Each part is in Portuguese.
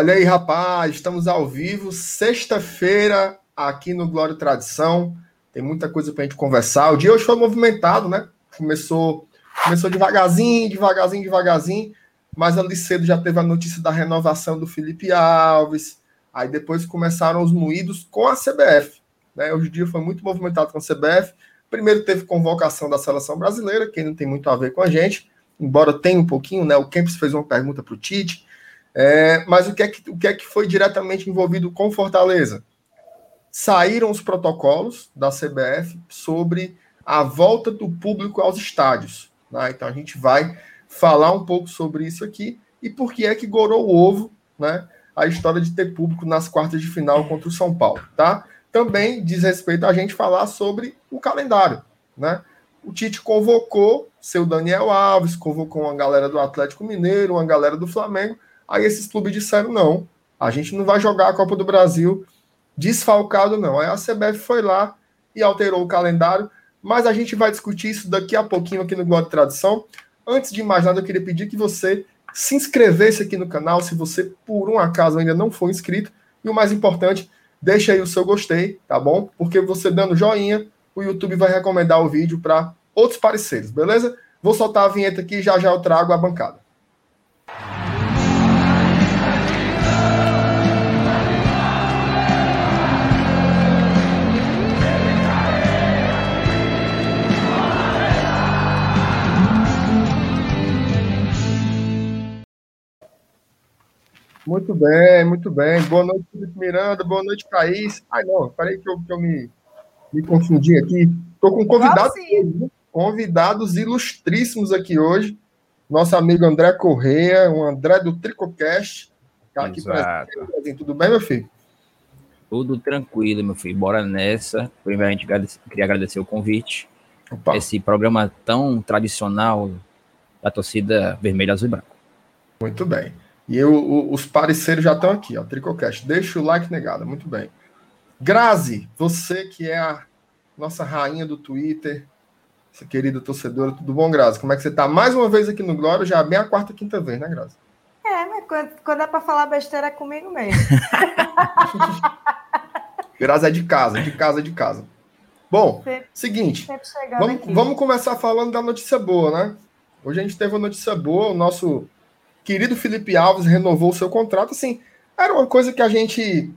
Olha aí, rapaz, estamos ao vivo, sexta-feira, aqui no Glória e Tradição. Tem muita coisa para a gente conversar. O dia hoje foi movimentado, né? Começou, começou devagarzinho, devagarzinho, devagarzinho, mas ali cedo já teve a notícia da renovação do Felipe Alves. Aí depois começaram os moídos com a CBF. Né? Hoje o dia foi muito movimentado com a CBF. Primeiro teve convocação da seleção brasileira, que não tem muito a ver com a gente, embora tenha um pouquinho, né? O Kempis fez uma pergunta para o Tite é, mas o que, é que, o que é que foi diretamente envolvido com Fortaleza? Saíram os protocolos da CBF sobre a volta do público aos estádios. Né? Então a gente vai falar um pouco sobre isso aqui e por que é que gorou o ovo, né? A história de ter público nas quartas de final contra o São Paulo, tá? Também diz respeito a gente falar sobre o calendário, né? O Tite convocou seu Daniel Alves, convocou uma galera do Atlético Mineiro, uma galera do Flamengo Aí esses clubes disseram: não, a gente não vai jogar a Copa do Brasil desfalcado, não. Aí a CBF foi lá e alterou o calendário, mas a gente vai discutir isso daqui a pouquinho aqui no Glória de Tradição. Antes de mais nada, eu queria pedir que você se inscrevesse aqui no canal, se você por um acaso ainda não for inscrito, e o mais importante, deixa aí o seu gostei, tá bom? Porque você dando joinha, o YouTube vai recomendar o vídeo para outros parceiros, beleza? Vou soltar a vinheta aqui e já já eu trago a bancada. Muito bem, muito bem. Boa noite, Felipe Miranda. Boa noite, Thaís. Ai, não, peraí que eu, que eu me, me confundi aqui. Estou com convidados, convidados ilustríssimos aqui hoje. Nosso amigo André Correia, o André do Tricocast. Tá aqui presente. Tudo bem, meu filho? Tudo tranquilo, meu filho. Bora nessa. Primeiramente, queria agradecer o convite. Opa. Esse programa tão tradicional da torcida vermelha, azul e branco. Muito bem. E eu, o, os parceiros já estão aqui, ó. Tricocast. Deixa o like negada, muito bem. Grazi, você que é a nossa rainha do Twitter, essa querida torcedora, tudo bom, Grazi? Como é que você está? Mais uma vez aqui no Glória, já é bem a quarta, quinta vez, né, Grazi? É, mas quando, quando é para falar besteira é comigo mesmo. Grazi é de casa, de casa, de casa. Bom, sempre, seguinte, sempre vamos, vamos começar falando da notícia boa, né? Hoje a gente teve uma notícia boa, o nosso querido Felipe Alves renovou seu contrato. Assim, era uma coisa que a gente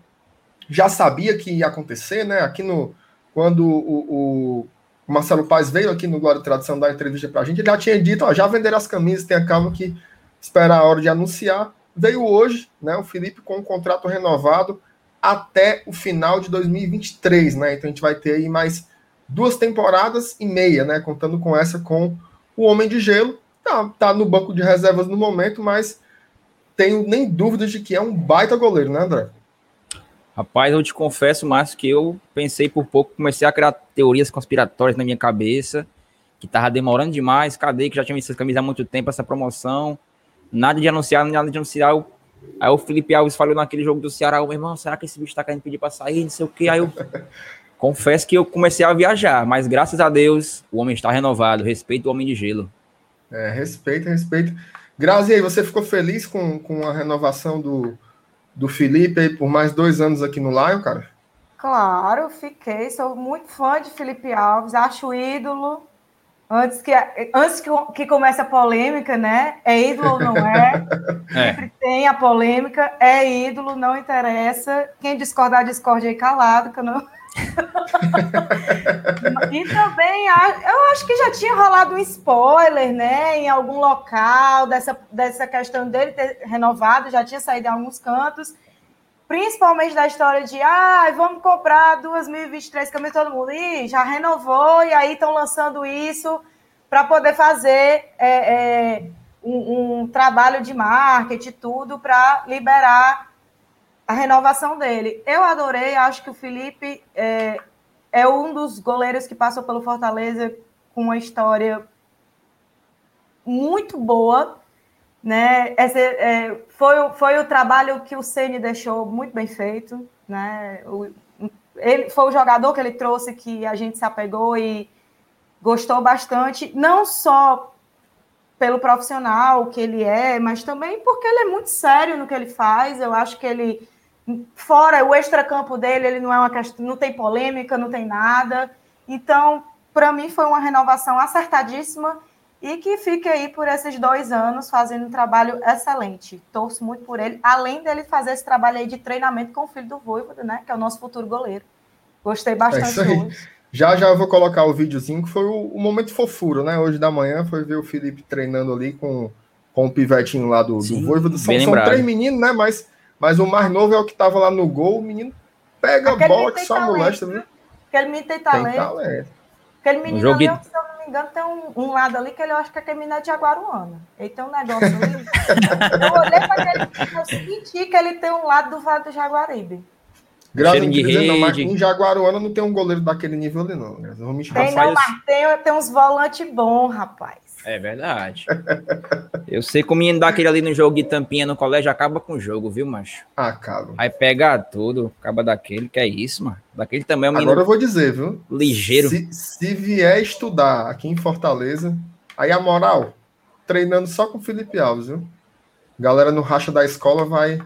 já sabia que ia acontecer, né? Aqui no. Quando o, o Marcelo Paz veio aqui no Glória e Tradição dar entrevista para a gente, ele já tinha dito: ó, já venderam as camisas, tenha calma que espera a hora de anunciar. Veio hoje, né? O Felipe com um contrato renovado até o final de 2023, né? Então a gente vai ter aí mais duas temporadas e meia, né? Contando com essa com o Homem de Gelo tá, tá no banco de reservas no momento, mas tenho nem dúvidas de que é um baita goleiro, né, André? Rapaz, eu te confesso, Márcio, que eu pensei por pouco, comecei a criar teorias conspiratórias na minha cabeça, que tava demorando demais, cadê que já tinha visto essa camisa há muito tempo, essa promoção, nada de anunciar, nada de anunciar. Aí o Felipe Alves falou naquele jogo do Ceará, meu irmão, será que esse bicho tá querendo pedir para sair, não sei o que, aí eu confesso que eu comecei a viajar, mas graças a Deus, o homem está renovado, respeito o homem de gelo. É, respeito, respeito. Grazi, aí, você ficou feliz com, com a renovação do, do Felipe aí por mais dois anos aqui no Lion, cara? Claro, fiquei. Sou muito fã de Felipe Alves, acho ídolo. Antes que, antes que, que comece a polêmica, né? É ídolo ou não é? é? Sempre tem a polêmica, é ídolo, não interessa. Quem discordar, discorde aí calado, que eu não. e também eu acho que já tinha rolado um spoiler, né? Em algum local dessa, dessa questão dele ter renovado, já tinha saído em alguns cantos, principalmente da história de ah, vamos comprar 2023 camisas todo mundo. E já renovou, e aí estão lançando isso para poder fazer é, é, um, um trabalho de marketing tudo para liberar a renovação dele. Eu adorei, acho que o Felipe é, é um dos goleiros que passou pelo Fortaleza com uma história muito boa, né? Esse, é, foi, foi o trabalho que o Ceni deixou muito bem feito, né? O, ele foi o jogador que ele trouxe que a gente se apegou e gostou bastante, não só pelo profissional que ele é, mas também porque ele é muito sério no que ele faz. Eu acho que ele, fora o extracampo dele, ele não é uma questão, não tem polêmica, não tem nada. Então, para mim foi uma renovação acertadíssima e que fique aí por esses dois anos fazendo um trabalho excelente. Torço muito por ele, além dele fazer esse trabalho aí de treinamento com o filho do Voivoda, né, que é o nosso futuro goleiro. Gostei bastante é hoje. Já já eu vou colocar o videozinho, que foi o, o, momento fofura, né? Hoje da manhã foi ver o Felipe treinando ali com, com o pivetinho lá do, Sim, do Voivoda. São, são três meninos, né? Mas, mas o mais novo é o que tava lá no gol. O menino pega a bola que só molesta, viu? Aquele menino tem talento. Tem talento. Aquele menino um ali, se eu não me engano, tem um, um, lado ali que ele, eu acho que aquele menino é de Aguaruana. Ele tem um negócio ali. eu olhei para aquele menino, eu senti que ele tem um lado do Vale do Jaguaribe. Graças a Deus, não, mas em Jaguaruana não tem um goleiro daquele nível ali, não. Vamos tem, não, mas tem, tem uns volantes bons, rapaz. É verdade. Eu sei como ia dar aquele ali no jogo de tampinha no colégio, acaba com o jogo, viu, macho? Acaba. Aí pega tudo, acaba daquele, que é isso, mano. Daquele também é um Agora eu vou dizer, viu? Ligeiro. Se, se vier estudar aqui em Fortaleza, aí a moral, treinando só com o Felipe Alves, viu? Galera no racha da escola vai,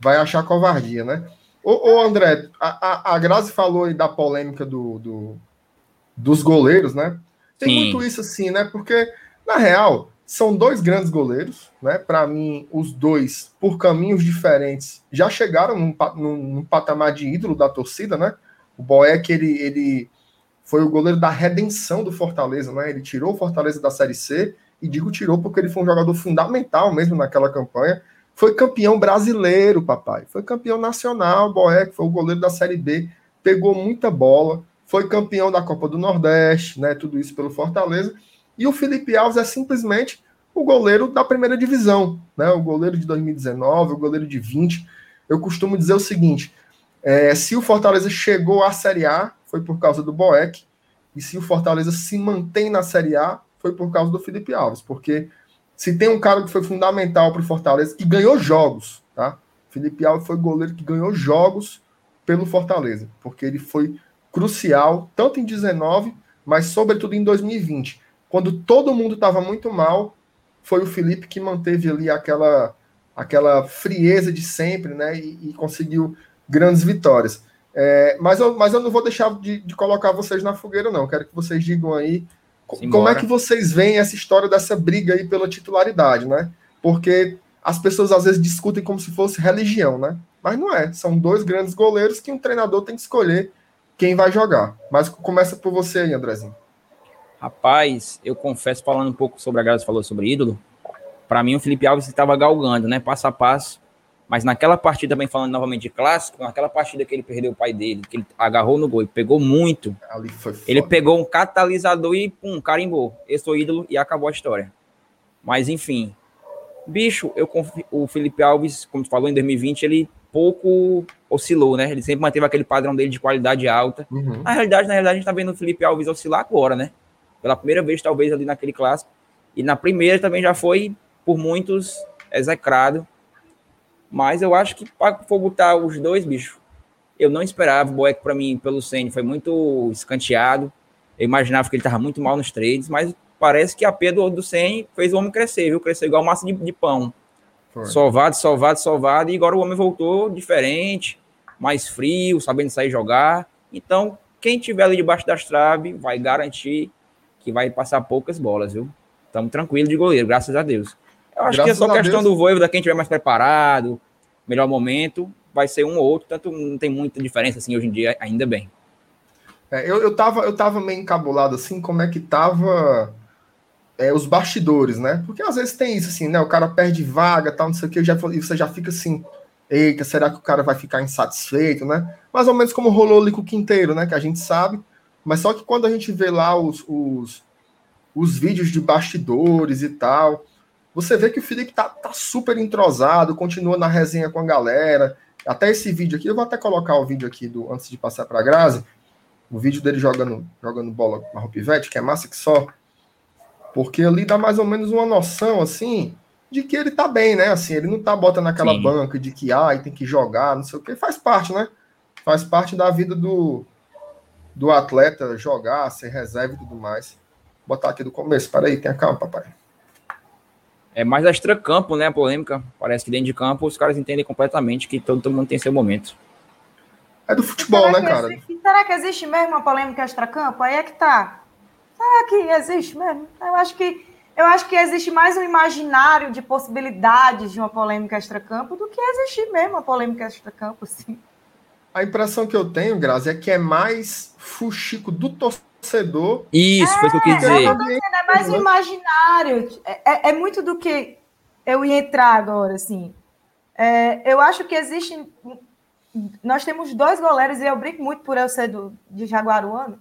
vai achar covardia, né? Ô, ô André, a, a, a Grazi falou aí da polêmica do, do dos goleiros, né? Tem Sim. muito isso assim, né? Porque, na real, são dois grandes goleiros, né? Para mim, os dois, por caminhos diferentes, já chegaram num, num, num, patamar de ídolo da torcida, né? O Boeck, ele, ele foi o goleiro da redenção do Fortaleza, né? Ele tirou o Fortaleza da Série C, e digo tirou porque ele foi um jogador fundamental mesmo naquela campanha. Foi campeão brasileiro, papai. Foi campeão nacional, Boeck, foi o goleiro da Série B, pegou muita bola, foi campeão da Copa do Nordeste, né? Tudo isso pelo Fortaleza. E o Felipe Alves é simplesmente o goleiro da primeira divisão, né? O goleiro de 2019, o goleiro de 20. Eu costumo dizer o seguinte: é, se o Fortaleza chegou à Série A, foi por causa do Boeck, e se o Fortaleza se mantém na Série A, foi por causa do Felipe Alves, porque se tem um cara que foi fundamental para o Fortaleza, que ganhou jogos, tá? Felipe Alves foi goleiro que ganhou jogos pelo Fortaleza, porque ele foi crucial, tanto em 19, mas sobretudo em 2020. Quando todo mundo estava muito mal, foi o Felipe que manteve ali aquela, aquela frieza de sempre, né? E, e conseguiu grandes vitórias. É, mas, eu, mas eu não vou deixar de, de, colocar vocês na fogueira, não. Quero que vocês digam aí Simbora. Como é que vocês veem essa história dessa briga aí pela titularidade, né? Porque as pessoas às vezes discutem como se fosse religião, né? Mas não é. São dois grandes goleiros que um treinador tem que escolher quem vai jogar. Mas começa por você aí, Andrezinho. Rapaz, eu confesso, falando um pouco sobre a Graça falou sobre ídolo, para mim o Felipe Alves estava galgando, né? Passo a passo mas naquela partida, também falando novamente de clássico, naquela partida que ele perdeu o pai dele, que ele agarrou no gol e pegou muito, ele pegou um catalisador e pum, carimbou. Eu sou ídolo e acabou a história. Mas enfim, bicho, eu o Felipe Alves, como tu falou, em 2020, ele pouco oscilou, né? Ele sempre manteve aquele padrão dele de qualidade alta. Uhum. Na realidade, na realidade, a gente tá vendo o Felipe Alves oscilar agora, né? Pela primeira vez, talvez, ali naquele clássico. E na primeira também já foi, por muitos, execrado mas eu acho que para for botar os dois, bicho, eu não esperava. O Boeck, para mim, pelo Senna, foi muito escanteado. Eu imaginava que ele estava muito mal nos trades, mas parece que a P do, do Senna fez o homem crescer, viu? Cresceu igual massa de, de pão. Foi. Sovado, sovado, sovado. E agora o homem voltou diferente, mais frio, sabendo sair jogar. Então, quem tiver ali debaixo das traves vai garantir que vai passar poucas bolas, viu? Estamos tranquilos de goleiro, graças a Deus. Eu acho Graças que é só questão Deus. do Voivoda, quem estiver mais preparado, melhor momento, vai ser um ou outro, tanto não tem muita diferença assim hoje em dia, ainda bem. É, eu, eu, tava, eu tava meio encabulado assim, como é que tava é, os bastidores, né? Porque às vezes tem isso assim, né? O cara perde vaga, tal, não sei o que, e você já fica assim, eita, será que o cara vai ficar insatisfeito, né? Mais ou menos como rolou ali com o Quinteiro, né? Que a gente sabe, mas só que quando a gente vê lá os, os, os vídeos de bastidores e tal, você vê que o Felipe tá, tá super entrosado, continua na resenha com a galera. Até esse vídeo aqui, eu vou até colocar o vídeo aqui do antes de passar para a Grazi, o vídeo dele jogando, jogando bola com a Roupivete, que é massa que só. Porque ali dá mais ou menos uma noção, assim, de que ele tá bem, né? Assim, ele não tá botando naquela Sim. banca de que, ai, tem que jogar, não sei o que. Faz parte, né? Faz parte da vida do, do atleta jogar, ser reserva e tudo mais. Vou botar aqui do começo. Peraí, tenha calma, papai. É mais extra-campo, né? A polêmica. Parece que dentro de campo os caras entendem completamente que todo, todo mundo tem seu momento. É do futebol, será né, cara? Existe, será que existe mesmo uma polêmica extra-campo? Aí é que tá. Será que existe mesmo? Eu acho que eu acho que existe mais um imaginário de possibilidades de uma polêmica extra-campo do que existir mesmo uma polêmica extra-campo, sim. A impressão que eu tenho, Grazi, é que é mais fuxico do torcedor. Isso, é, foi o que eu quis dizer. Eu dizendo, é mais um imaginário. É, é, é, muito do que eu ia entrar agora, assim. É, eu acho que existe. Nós temos dois goleiros, e eu brinco muito por eu ser do, de Jaguaruano,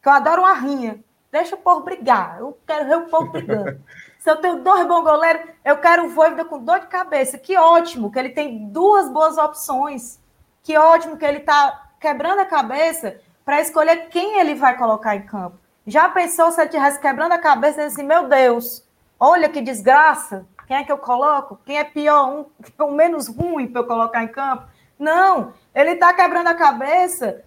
que eu adoro uma rinha. Deixa o povo brigar. Eu quero ver o povo brigando. Se eu tenho dois bons goleiros, eu quero o Voivoda com dor de cabeça. Que ótimo que ele tem duas boas opções. Que ótimo que ele está quebrando a cabeça para escolher quem ele vai colocar em campo. Já pensou se ele estivesse quebrando a cabeça e assim, meu Deus, olha que desgraça, quem é que eu coloco? Quem é pior, um, o menos ruim para eu colocar em campo? Não, ele está quebrando a cabeça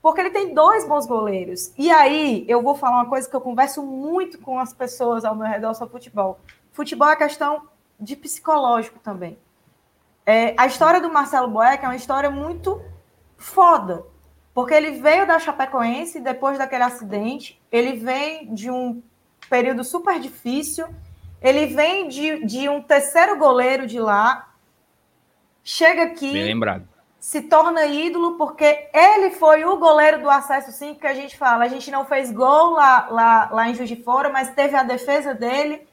porque ele tem dois bons goleiros. E aí, eu vou falar uma coisa que eu converso muito com as pessoas ao meu redor sobre futebol. Futebol é questão de psicológico também. É, a história do Marcelo Boeck é uma história muito foda, porque ele veio da Chapecoense depois daquele acidente, ele vem de um período super difícil, ele vem de, de um terceiro goleiro de lá, chega aqui... Bem lembrado se torna ídolo porque ele foi o goleiro do acesso 5 que a gente fala. A gente não fez gol lá, lá, lá em Juiz de Fora, mas teve a defesa dele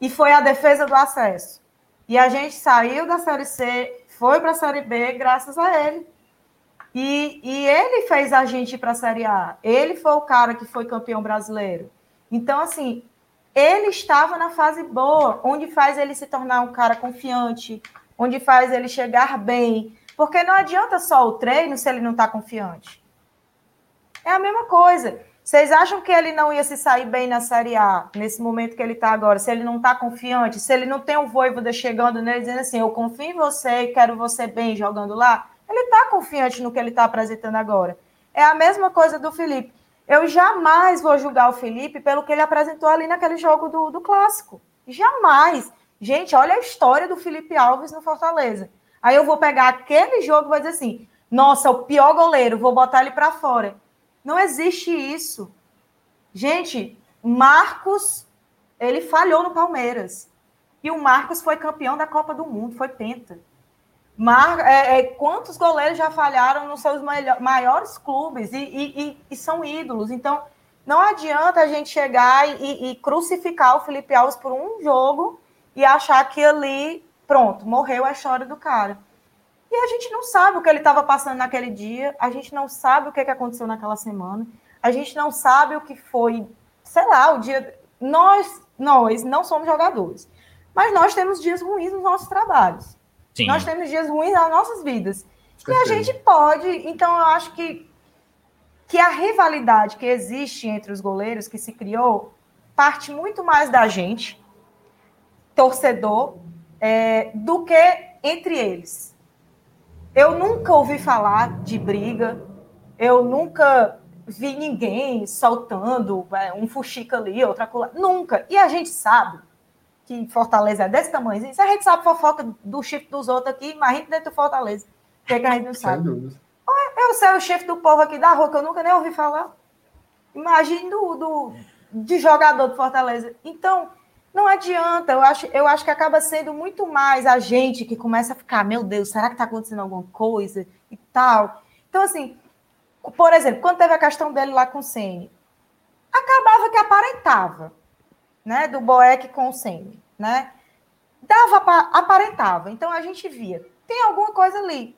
e foi a defesa do acesso. E a gente saiu da Série C, foi para a Série B graças a ele. E, e ele fez a gente ir para a Série A. Ele foi o cara que foi campeão brasileiro. Então, assim, ele estava na fase boa, onde faz ele se tornar um cara confiante, onde faz ele chegar bem, porque não adianta só o treino se ele não está confiante. É a mesma coisa. Vocês acham que ele não ia se sair bem na Série A, nesse momento que ele está agora, se ele não está confiante, se ele não tem o Voivoda chegando nele dizendo assim, eu confio em você e quero você bem jogando lá? Ele está confiante no que ele está apresentando agora. É a mesma coisa do Felipe. Eu jamais vou julgar o Felipe pelo que ele apresentou ali naquele jogo do, do Clássico. Jamais. Gente, olha a história do Felipe Alves no Fortaleza. Aí eu vou pegar aquele jogo e vou dizer assim: nossa, o pior goleiro, vou botar ele para fora. Não existe isso. Gente, Marcos, ele falhou no Palmeiras. E o Marcos foi campeão da Copa do Mundo, foi penta. Mar, é, é, quantos goleiros já falharam nos seus maiores clubes e, e, e, e, são ídolos? Então, não adianta a gente chegar e, crucificar o Felipe Alves por um jogo e achar que ali Pronto, morreu a história do cara. E a gente não sabe o que ele estava passando naquele dia, a gente não sabe o que, que aconteceu naquela semana, a gente não sabe o que foi, sei lá, o dia. Nós, nós não somos jogadores, mas nós temos dias ruins nos nossos trabalhos. Sim. Nós temos dias ruins nas nossas vidas. E a gente pode, então eu acho que, que a rivalidade que existe entre os goleiros que se criou parte muito mais da gente, torcedor, é, do que entre eles. Eu nunca ouvi falar de briga, eu nunca vi ninguém soltando é, um fuxica ali, outra coisa. Nunca. E a gente sabe que Fortaleza é desse tamanho. Se a gente sabe fofoca do chifre dos outros aqui, imagina dentro do Fortaleza. O que, é que a gente não sabe? Eu sei o chefe do povo aqui da rua, que eu nunca nem ouvi falar. Imagine do, do, de jogador do Fortaleza. Então, não adianta, eu acho, eu acho que acaba sendo muito mais a gente que começa a ficar, meu Deus, será que está acontecendo alguma coisa e tal. Então, assim, por exemplo, quando teve a questão dele lá com o Sene, acabava que aparentava, né, do Boeck com o Sene, né? Dava aparentava. Então a gente via, tem alguma coisa ali.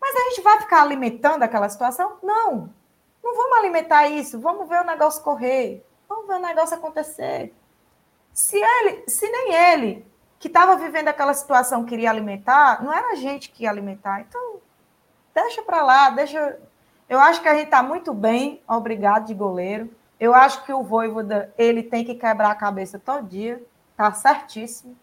Mas a gente vai ficar alimentando aquela situação? Não. Não vamos alimentar isso, vamos ver o negócio correr, vamos ver o negócio acontecer. Se ele, se nem ele, que estava vivendo aquela situação, queria alimentar, não era a gente que ia alimentar. Então, deixa para lá, deixa. Eu acho que a gente está muito bem, obrigado de goleiro. Eu acho que o Voivoda, ele tem que quebrar a cabeça todo dia, tá certíssimo.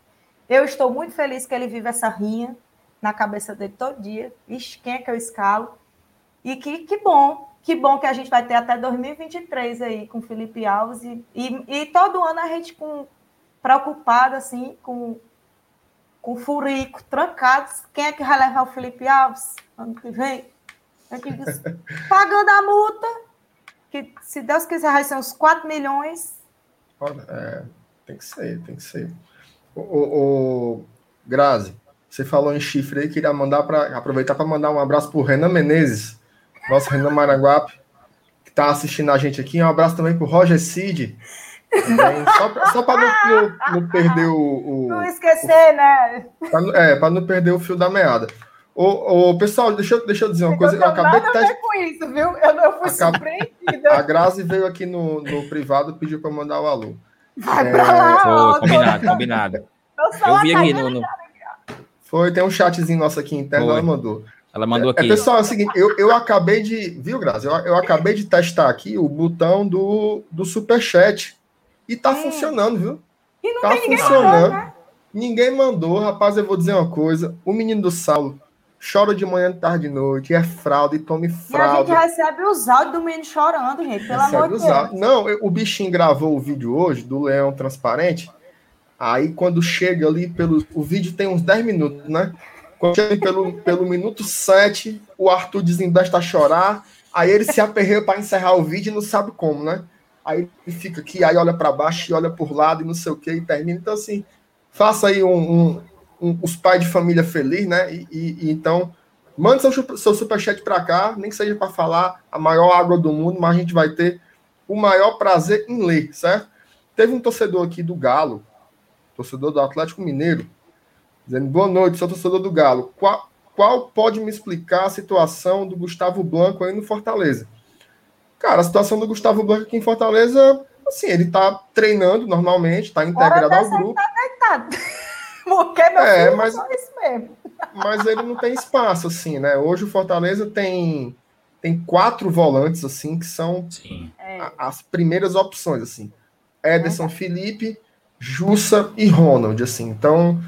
Eu estou muito feliz que ele vive essa rinha na cabeça dele todo dia. Ixi, quem é que eu escalo? E que, que bom, que bom que a gente vai ter até 2023 aí com Felipe Alves e, e, e todo ano a gente com preocupada, assim, com, com o Furico trancados. Quem é que vai levar o Felipe Alves ano que vem? Eu digo, pagando a multa, que se Deus quiser vai ser uns 4 milhões. Olha, é, tem que ser, tem que ser. O, o, o Grazi, você falou em chifre aí, queria mandar para aproveitar para mandar um abraço para o Renan Menezes, nosso Renan Maranguape, que está assistindo a gente aqui. Um abraço também para o Roger Cid. Também, só para não, não, perder o, o Não esquecer, o, né? Pra, é, para não perder o fio da meada. Ô, ô, pessoal, deixa, eu, deixa eu dizer uma coisa. Eu acabei de ter... com isso, viu? Eu, eu fui Acab... surpreendida. A Grazi veio aqui no, no privado pediu para mandar o alô. Vai é... pra lá, Foi, combinado, combinado. Eu, eu vi aqui no, no... Foi, tem um chatzinho nosso aqui interno, Foi. ela mandou. Ela mandou é, aqui. É, pessoal, é o seguinte, eu, eu acabei de. Viu, Grazi? Eu, eu acabei de testar aqui o botão do, do superchat. E tá hum. funcionando, viu? E não tá tem funcionando. Ninguém mandou, né? ninguém mandou, rapaz. Eu vou dizer uma coisa: o menino do Saulo chora de manhã, de tarde, de noite, é fralda e tome fralda. E a gente recebe os áudios do menino chorando, gente, pelo recebe amor de Deus. Não, o bichinho gravou o vídeo hoje do leão transparente. Aí quando chega ali pelo. O vídeo tem uns 10 minutos, né? Quando chega pelo, pelo minuto 7, o Arthur desembesta a chorar. Aí ele se aperreia para encerrar o vídeo e não sabe como, né? Aí ele fica aqui, aí olha para baixo e olha por lado e não sei o que e termina. Então, assim, faça aí um, um, um, os pais de família feliz, né? E, e, e então, mande seu, seu superchat para cá, nem que seja para falar a maior água do mundo, mas a gente vai ter o maior prazer em ler, certo? Teve um torcedor aqui do Galo, torcedor do Atlético Mineiro, dizendo: Boa noite, sou torcedor do Galo. Qual, qual pode me explicar a situação do Gustavo Blanco aí no Fortaleza? Cara, a situação do Gustavo Blanco aqui em Fortaleza, assim, ele tá treinando normalmente, tá integrado ao grupo. Tá deitado. Porque meu é, filho mas, é isso mesmo. Mas ele não tem espaço, assim, né? Hoje o Fortaleza tem, tem quatro volantes, assim, que são a, as primeiras opções, assim. Ederson, é. Felipe, Jussa e Ronald, assim. Então,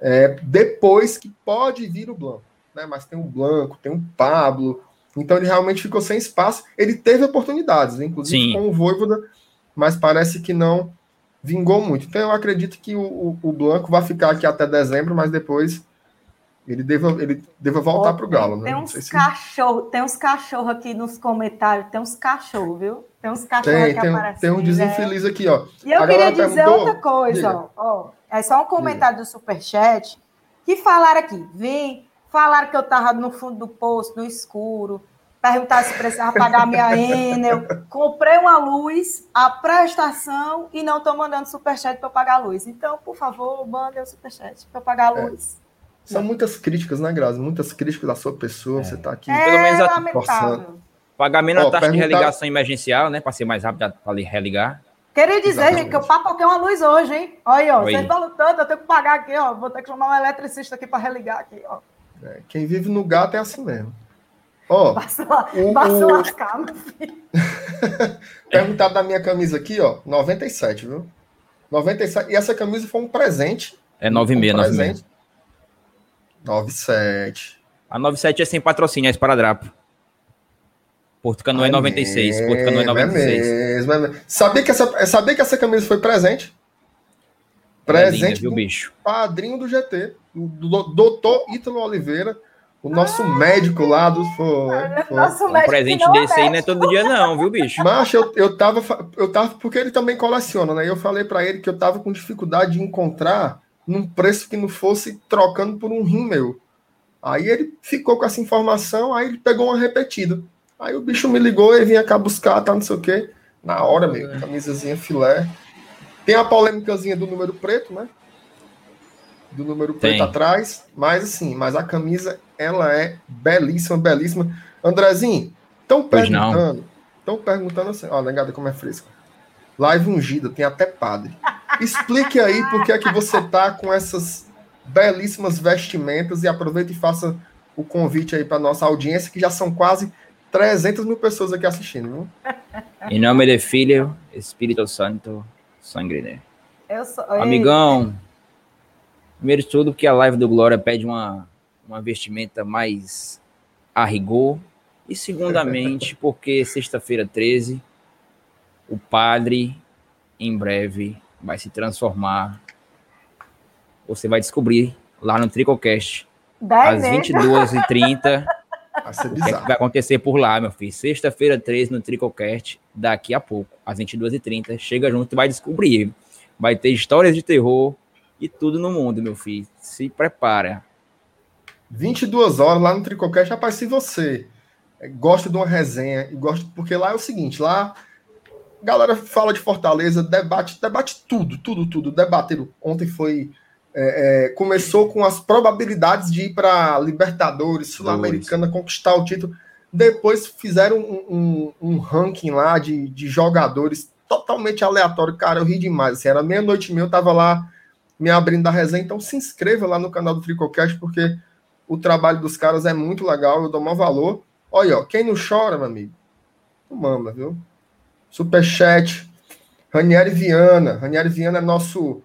é, depois que pode vir o Blanco, né? Mas tem o Blanco, tem o Pablo, então ele realmente ficou sem espaço. Ele teve oportunidades, né? inclusive Sim. com o Voivoda, mas parece que não vingou muito. Então eu acredito que o, o, o Blanco vai ficar aqui até dezembro, mas depois ele deva, ele deva voltar para o Galo. Né? Tem uns se... cachorros, tem uns cachorros aqui nos comentários, tem uns cachorros, viu? Tem uns cachorros tem, que tem, aparecem. Tem um desinfeliz né? aqui, ó. E eu queria dizer outra coisa, ó, ó, É só um comentário Diga. do Superchat que falaram aqui, vem, falaram que eu tava no fundo do poço, no escuro, perguntar se precisava pagar minha Enel. Comprei uma luz, a prestação e não estou mandando superchat para eu pagar a luz. Então, por favor, mandem o superchat para eu pagar a é. luz. É. São muitas críticas, né, Grazi? Muitas críticas da sua pessoa, é. você está aqui. É, Pelo menos lamentável. Pagamento da taxa perguntar... de religação emergencial, né? Para ser mais rápido para religar. Queria dizer, Exatamente. gente, que eu papoquei uma luz hoje, hein? Olha, ó, vocês falam tanto, eu tenho que pagar aqui, ó. Vou ter que chamar um eletricista aqui para religar aqui, ó. É, quem vive no gato é assim mesmo. Ó, Passa, o, passa o... lascar, meu filho. Perguntado da minha camisa aqui, ó, 97, viu? 97. E essa camisa foi um presente. É 96, um 96. 97. A 97 é sem patrocínio, é esparadrapo. Porto Canoa é 96. Mesmo, Porto Canoa é 96. É mesmo, é mesmo. Sabia, que essa, sabia que essa camisa foi presente? Presente. É linda, viu, bicho? Padrinho do GT, do doutor Ítalo Oliveira o nosso médico lá do. Foi, foi. Nosso um presente é desse aí não é todo dia, não, viu, bicho? Mas eu, eu, tava, eu tava. Porque ele também coleciona, né? Eu falei para ele que eu tava com dificuldade de encontrar num preço que não fosse trocando por um rim meu. Aí ele ficou com essa informação, aí ele pegou uma repetida. Aí o bicho me ligou e vinha cá buscar, tá, não sei o quê. Na hora, meu, é. camisazinha filé. Tem a polêmicazinha do número preto, né? Do número preto Tem. atrás. Mas assim, mas a camisa ela é belíssima, belíssima. Andrezinho, estão perguntando, estão perguntando assim, ó, negada como é fresco. Live ungida, tem até padre. Explique aí por que é que você tá com essas belíssimas vestimentas e aproveita e faça o convite aí para nossa audiência, que já são quase 300 mil pessoas aqui assistindo, viu? Em nome do Filho, Espírito Santo, sangue dele. Eu sou... Amigão, primeiro de tudo, porque a live do Glória pede uma uma vestimenta mais a rigor. E segundamente, porque sexta-feira 13, o padre em breve vai se transformar. Você vai descobrir lá no Tricocast, às 22h30. O que, é que vai acontecer por lá, meu filho? Sexta-feira 13 no Tricocast, daqui a pouco, às 22h30. Chega junto e vai descobrir. Vai ter histórias de terror e tudo no mundo, meu filho. Se prepara. 22 horas lá no Tricocast. Rapaz, se você gosta de uma resenha e gosta. Porque lá é o seguinte: lá galera fala de Fortaleza, debate, debate tudo, tudo, tudo. Debateram. Ontem foi. É, é, começou com as probabilidades de ir para Libertadores, Sul-Americana, conquistar o título. Depois fizeram um, um, um, ranking lá de, de jogadores totalmente aleatório. Cara, eu ri demais. Assim, era meia-noite e meia, eu tava lá me abrindo da resenha. Então se inscreva lá no canal do Tricocast, porque o trabalho dos caras é muito legal, eu dou maior valor. Olha, ó, quem não chora, meu amigo, não mama, viu? Superchat. Ranieri Viana. Ranieri Viana é nosso,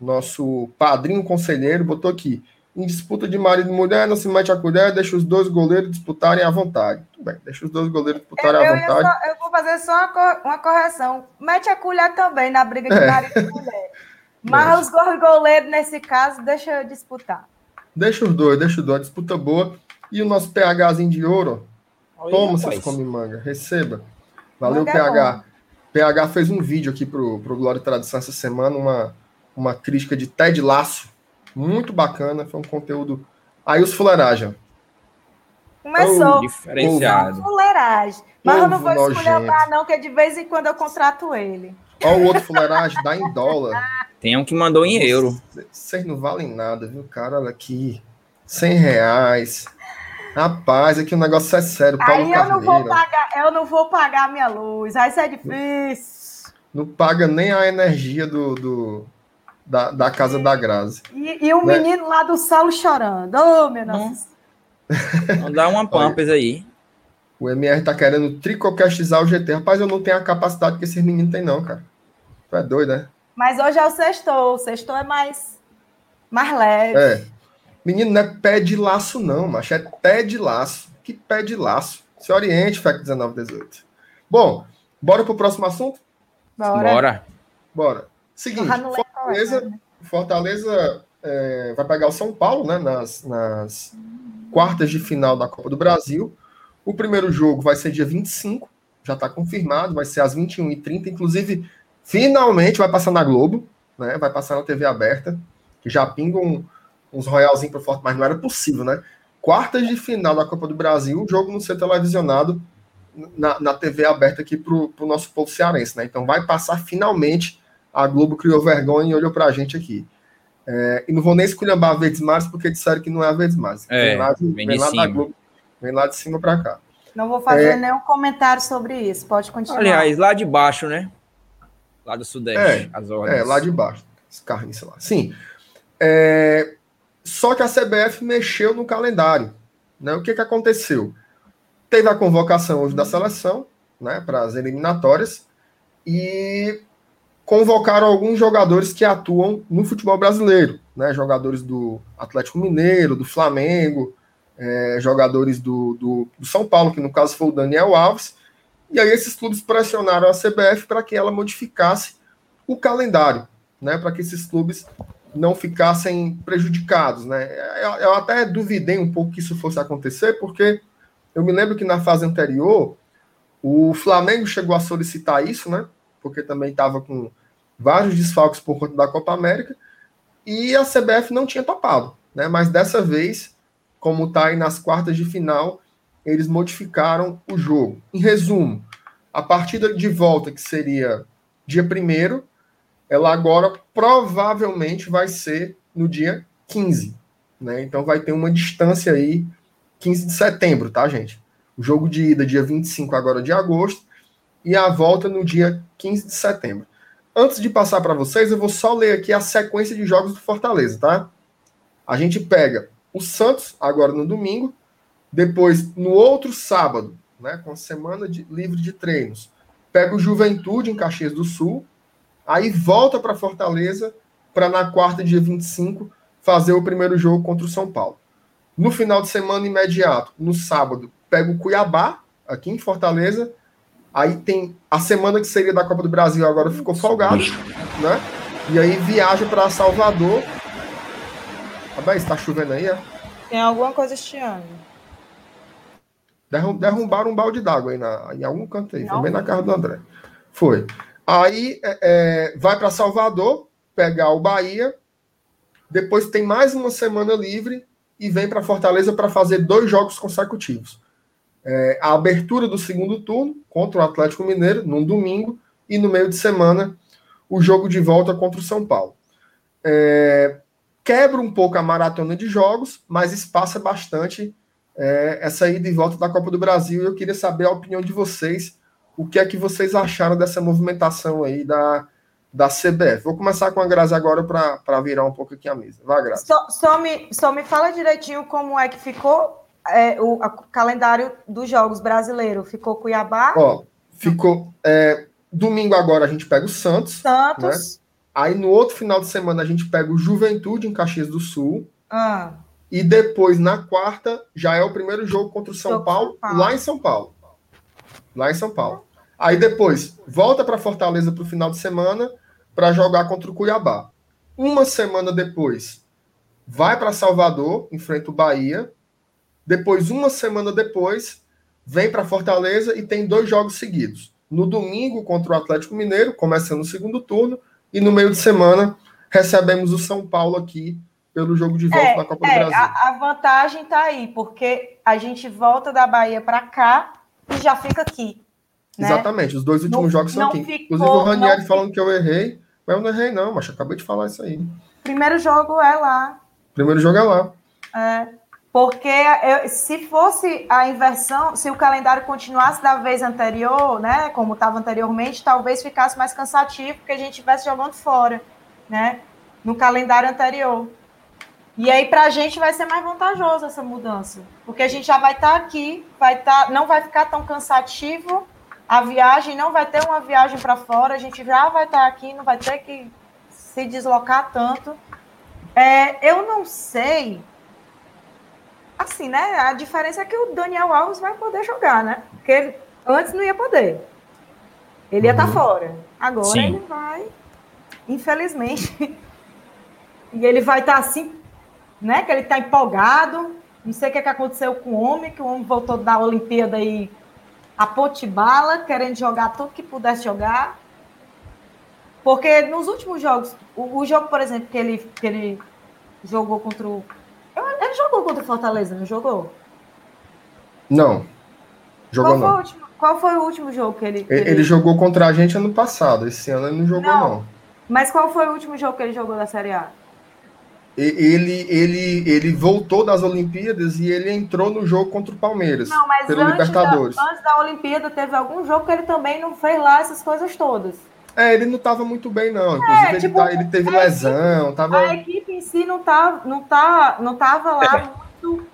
nosso padrinho conselheiro, botou aqui. Em disputa de marido e mulher, não se mete a colher, deixa os dois goleiros disputarem à vontade. Tudo bem, deixa os dois goleiros disputarem eu, à vontade. Só, eu vou fazer só uma, uma, correção. Mete a colher também na briga de é. marido e mulher. Mas é. os goleiros, nesse caso, deixa disputar. Deixa os dois, deixa os dois. Disputa boa. E o nosso PHzinho de ouro. Toma, seus come manga. Receba. Valeu, manga PH. É PH fez um vídeo aqui pro, pro Glória e Tradição essa semana, uma, uma crítica de Ted Laço. Muito bacana. Foi um conteúdo. Aí os fuleiragem. Começou. Oh, diferenciado. Fuleiragem. Mas eu não vou escolher não, que de vez em quando eu contrato ele. Olha o outro fuleiragem, dá em dólar. Tem um que mandou em euro. Vocês não valem nada, viu, cara? Olha aqui. 100 reais. Rapaz, aqui o negócio é sério. Paulo aí eu Carneiro. não vou pagar, eu não vou pagar minha luz. Aí isso é difícil. Não, não paga nem a energia do, do da, da casa e, da Grazi. E, e o né? menino lá do Saulo chorando. Ô, oh, meu Deus. Vamos dar uma pampas aí. O MR tá querendo tricocastizar o GT. Rapaz, eu não tenho a capacidade que esses meninos têm, não, cara. Tu é doido, né? Mas hoje é o sextou. O sextou é mais, mais leve. É. Menino, não é pé de laço, não, macho. É pé de laço. Que pé de laço. Se oriente, FEC 1918. Bom, bora pro próximo assunto? Bora. Bora. Bora. Seguinte, Fortaleza, né? Fortaleza é, vai pegar o São Paulo, né, nas, nas quartas de final da Copa do Brasil. O primeiro jogo vai ser dia 25, já está confirmado, vai ser às 21h30. Inclusive, finalmente vai passar na Globo, né? Vai passar na TV aberta, que já pingam uns royalzinhos para forte, mas não era possível, né? Quartas de final da Copa do Brasil, o jogo não ser televisionado na, na TV aberta aqui para o nosso povo cearense, né? Então vai passar finalmente. A Globo criou vergonha e olhou para a gente aqui. É, e não vou nem esculhambar a Verdes Mares, porque disseram que não é a Verdes Mares. É, vem lá, de, vem vem lá da Globo Vem lá de cima para cá. Não vou fazer é... nenhum comentário sobre isso. Pode continuar. Aliás, lá de baixo, né? Lá do Sudeste, é, as ordens. É, lá de baixo. Escarnice lá. Sim. É... Só que a CBF mexeu no calendário. Né? O que, que aconteceu? Teve a convocação hoje da seleção, né, para as eliminatórias, e convocaram alguns jogadores que atuam no futebol brasileiro, né? Jogadores do Atlético Mineiro, do Flamengo, é, jogadores do, do, do, São Paulo, que no caso foi o Daniel Alves, e aí esses clubes pressionaram a CBF para que ela modificasse o calendário, né, para que esses clubes não ficassem prejudicados, né. Eu, eu, até duvidei um pouco que isso fosse acontecer, porque eu me lembro que na fase anterior o Flamengo chegou a solicitar isso, né, porque também estava com vários desfalques por conta da Copa América, e a CBF não tinha topado, né, mas dessa vez como está aí nas quartas de final, eles modificaram o jogo. Em resumo, a partida de volta, que seria dia 1 ela agora provavelmente vai ser no dia 15. Né? Então vai ter uma distância aí, 15 de setembro, tá, gente? O jogo de ida, dia 25 agora de agosto, e a volta no dia 15 de setembro. Antes de passar para vocês, eu vou só ler aqui a sequência de jogos do Fortaleza, tá? A gente pega o Santos, agora no domingo. Depois, no outro sábado, né, com a semana de, livre de treinos, pega o Juventude em Caxias do Sul. Aí volta para Fortaleza para na quarta, dia 25, fazer o primeiro jogo contra o São Paulo. No final de semana imediato, no sábado, pega o Cuiabá, aqui em Fortaleza. Aí tem a semana que seria da Copa do Brasil, agora ficou folgado, né? E aí viaja para Salvador. Rapaz, está chovendo aí, é? Tem alguma coisa este ano. Derrubaram um balde d'água aí na, em algum canto aí. Não. Foi bem na casa do André. Foi. Aí é, é, vai para Salvador, pegar o Bahia. Depois tem mais uma semana livre e vem para Fortaleza para fazer dois jogos consecutivos. É, a abertura do segundo turno contra o Atlético Mineiro, num domingo, e no meio de semana, o jogo de volta contra o São Paulo. É, quebra um pouco a maratona de jogos, mas espaça bastante é, essa ida e volta da Copa do Brasil. Eu queria saber a opinião de vocês, o que é que vocês acharam dessa movimentação aí da, da CBF. Vou começar com a Grazi agora para virar um pouco aqui a mesa. Vai, Grazi. Só, só, me, só me fala direitinho como é que ficou é, o calendário dos jogos brasileiro. Ficou Cuiabá? Ó, ficou. É, domingo agora a gente pega o Santos. Santos. Né? Aí no outro final de semana a gente pega o Juventude em Caxias do Sul. Ah. E depois, na quarta, já é o primeiro jogo contra o São, Paulo, São Paulo, lá em São Paulo. Lá em São Paulo. Aí depois, volta para Fortaleza para o final de semana para jogar contra o Cuiabá. Uma semana depois, vai para Salvador, enfrenta o Bahia. Depois, uma semana depois, vem para Fortaleza e tem dois jogos seguidos. No domingo, contra o Atlético Mineiro, começando o segundo turno. E no meio de semana, recebemos o São Paulo aqui pelo jogo de volta é, da Copa é, do Brasil. A, a vantagem está aí, porque a gente volta da Bahia para cá e já fica aqui. Né? Exatamente, os dois últimos não, jogos são aqui. Ficou, Inclusive o Ranieri falando que eu errei, mas eu não errei, não, mas acabei de falar isso aí. Primeiro jogo é lá. Primeiro jogo é lá. É. Porque eu, se fosse a inversão, se o calendário continuasse da vez anterior, né, como estava anteriormente, talvez ficasse mais cansativo, porque a gente estivesse jogando fora, né, no calendário anterior. E aí, para a gente, vai ser mais vantajoso essa mudança. Porque a gente já vai estar tá aqui, vai tá, não vai ficar tão cansativo a viagem, não vai ter uma viagem para fora, a gente já vai estar tá aqui, não vai ter que se deslocar tanto. É, eu não sei. Assim, né? A diferença é que o Daniel Alves vai poder jogar, né? Porque ele, antes não ia poder. Ele ia estar tá uhum. fora. Agora Sim. ele vai, infelizmente. e ele vai estar tá assim né? Que ele está empolgado. Não sei o que, é que aconteceu com o homem, que o homem voltou da Olimpíada aí a potibala, querendo jogar tudo que pudesse jogar. Porque nos últimos jogos, o, o, jogo, por exemplo, que ele, que ele jogou contra o. Ele jogou contra o Fortaleza, não jogou? Não. Jogou qual, não. Foi último, qual foi o último jogo que ele, que ele. Ele, jogou contra a gente ano passado. Esse ano ele não jogou, não. não. Mas qual foi o último jogo que ele jogou da Série A? ele, ele, ele voltou das Olimpíadas e ele entrou no jogo contra o Palmeiras. Não, mas pelo antes, Libertadores. Da, antes da Olimpíada teve algum jogo que ele também não fez lá essas coisas todas. É, ele não estava muito bem, não. Inclusive, é, tipo, ele, tá, ele, teve lesão. Equipe, tava... A equipe em si não tá, não tá, não tava lá é. muito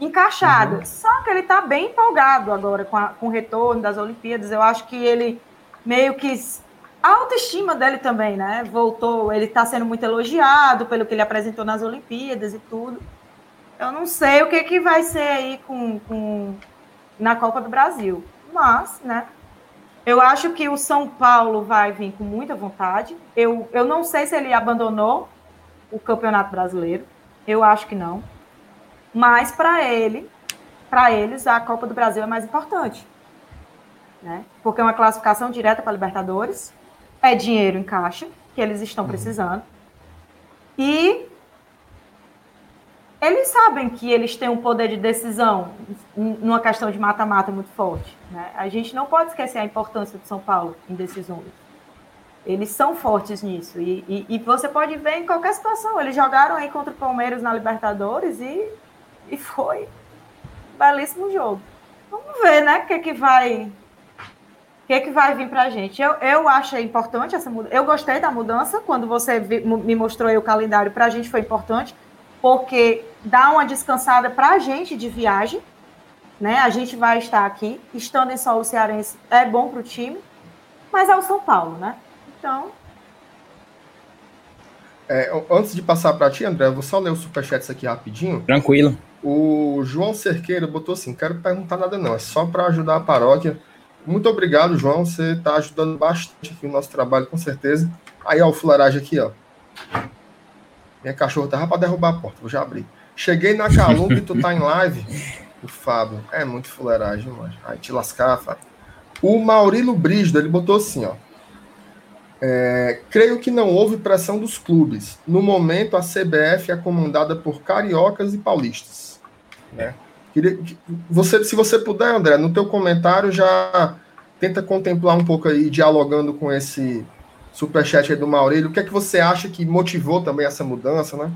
encaixada. Uhum. Só que ele está bem empolgado agora com, a, com o retorno das Olimpíadas. Eu acho que ele meio que a autoestima dele também, né? Voltou, ele está sendo muito elogiado pelo que ele apresentou nas Olimpíadas e tudo. Eu não sei o que, que vai ser aí com, com na Copa do Brasil, mas, né? Eu acho que o São Paulo vai vir com muita vontade. Eu, eu não sei se ele abandonou o Campeonato Brasileiro. Eu acho que não. Mas para ele, para eles, a Copa do Brasil é mais importante. Né? Porque é uma classificação direta para Libertadores é dinheiro em caixa, que eles estão uhum. precisando. E eles sabem que eles têm um poder de decisão numa questão de mata-mata muito forte. Né? A gente não pode esquecer a importância do São Paulo em decisões. Eles são fortes nisso. E, e, e, você pode ver em qualquer situação. Eles jogaram aí contra o Palmeiras na Libertadores e, e foi um belíssimo jogo. Vamos ver, né? O que, é que vai que, é que vai vir para a gente? Eu, eu achei importante essa mudança. Eu gostei da mudança. Quando você me mostrou o calendário, para a gente foi importante, porque dá uma descansada para a gente de viagem. Né? A gente vai estar aqui. Estando em solo cearense é bom para o time, mas é o São Paulo, né? Então. É, antes de passar para ti, André, eu vou só ler os superchats aqui rapidinho. Tranquilo. O João Cerqueira botou assim: quero perguntar nada, não, é só para ajudar a paróquia muito obrigado, João. Você está ajudando bastante aqui o nosso trabalho, com certeza. Aí, ó, o fuleiragem aqui, ó. Minha cachorra tava pra derrubar a porta, vou já abrir. Cheguei na Calumba e tu tá em live. O Fábio. É muito fuleiragem, mano. Aí te lascar, Fábio. O Maurilo Brígido, ele botou assim, ó. É, creio que não houve pressão dos clubes. No momento, a CBF é comandada por cariocas e paulistas. Né? Queria, você, se você puder, André, no teu comentário já tenta contemplar um pouco aí, dialogando com esse superchat aí do Maurílio. O que é que você acha que motivou também essa mudança, né?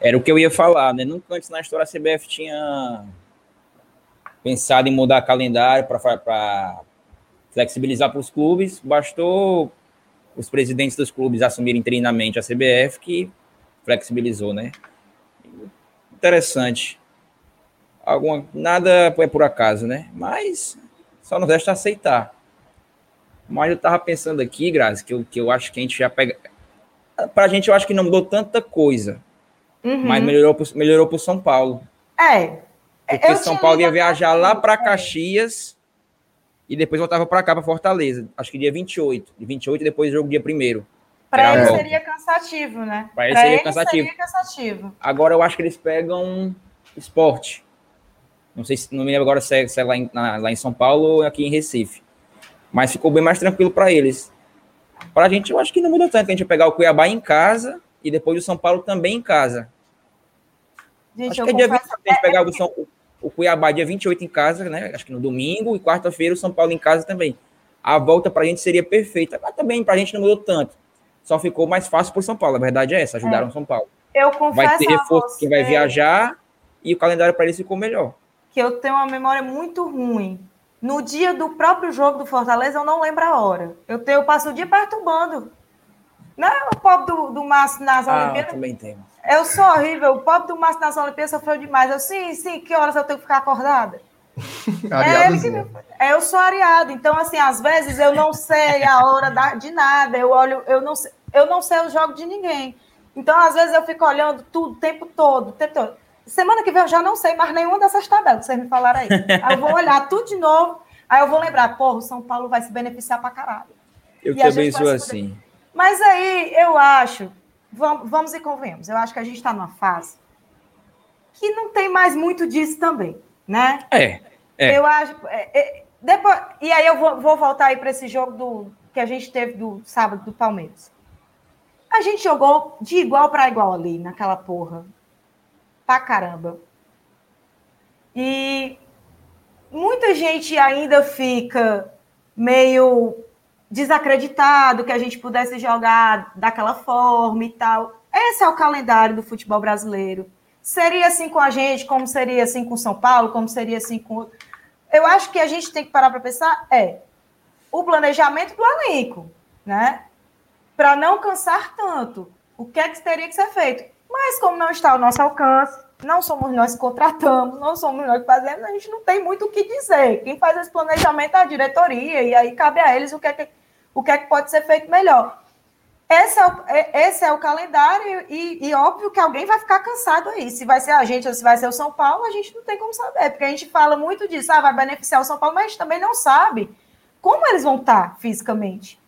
Era o que eu ia falar, né? Nunca antes na história a CBF tinha pensado em mudar calendário para flexibilizar para os clubes. Bastou os presidentes dos clubes assumirem treinamento a CBF que flexibilizou, né? Interessante. Alguma, nada é por acaso, né? Mas só nos resta aceitar. Mas eu tava pensando aqui, Grazi, que eu, que eu acho que a gente já pega. Pra gente, eu acho que não mudou tanta coisa. Uhum. Mas melhorou pro, melhorou pro São Paulo. É. Porque São Paulo ia viajar lá para Caxias e depois voltava para cá, para Fortaleza. Acho que dia 28. De 28 e depois jogo dia 1 Para ele seria cansativo, né? Para ele, seria, ele cansativo. seria cansativo. Agora eu acho que eles pegam esporte. Não sei se não me lembro agora se é, se é lá, em, na, lá em São Paulo ou aqui em Recife. Mas ficou bem mais tranquilo para eles. Para a gente, eu acho que não muda tanto. A gente vai pegar o Cuiabá em casa e depois o São Paulo também em casa. Gente, acho que é dia 20 a gente pegar o, São, o Cuiabá dia 28 em casa, né? Acho que no domingo, e quarta-feira o São Paulo em casa também. A volta para a gente seria perfeita, mas também para a gente não mudou tanto. Só ficou mais fácil para o São Paulo. A verdade é essa, ajudaram o é. São Paulo. Eu confesso vai ter reforço quem vai viajar e o calendário para eles ficou melhor. Que eu tenho uma memória muito ruim. No dia do próprio jogo do Fortaleza, eu não lembro a hora. Eu, tenho, eu passo o dia perturbando. Não é o pobre do, do Márcio nas ah, Olimpíadas? também tem. Eu sou horrível. O pobre do Márcio nas Olimpíadas sofreu demais. Eu, sim, sim, que horas eu tenho que ficar acordada? é, que, é, eu sou areado. Então, assim, às vezes eu não sei a hora da, de nada. Eu olho, eu não, sei, eu não sei o jogo de ninguém. Então, às vezes, eu fico olhando tudo o tempo todo, o tempo todo. Semana que vem eu já não sei mais nenhuma dessas tabelas que vocês me falaram aí. Aí eu vou olhar tudo de novo, aí eu vou lembrar, porra, o São Paulo vai se beneficiar pra caralho. Eu e também sou assim. Mas aí eu acho, vamos, vamos e convenhamos, eu acho que a gente está numa fase que não tem mais muito disso também, né? É. é. Eu acho. É, é, depois, e aí eu vou, vou voltar aí para esse jogo do, que a gente teve do sábado do Palmeiras. A gente jogou de igual para igual ali, naquela porra pra caramba. E muita gente ainda fica meio desacreditado que a gente pudesse jogar daquela forma e tal. Esse é o calendário do futebol brasileiro. Seria assim com a gente, como seria assim com São Paulo, como seria assim com. Eu acho que a gente tem que parar para pensar é o planejamento do elenco, né? Para não cansar tanto. O que é que teria que ser feito? Mas como não está ao nosso alcance, não somos nós que contratamos, não somos nós que fazemos, a gente não tem muito o que dizer. Quem faz esse planejamento é a diretoria, e aí cabe a eles o que é que, o que, é que pode ser feito melhor. Esse é o, é, esse é o calendário, e, e, óbvio que alguém vai ficar cansado aí. Se vai ser a gente ou se vai ser o São Paulo, a gente não tem como saber, porque a gente fala muito disso, ah, vai beneficiar o São Paulo, mas a gente também não sabe como eles vão estar fisicamente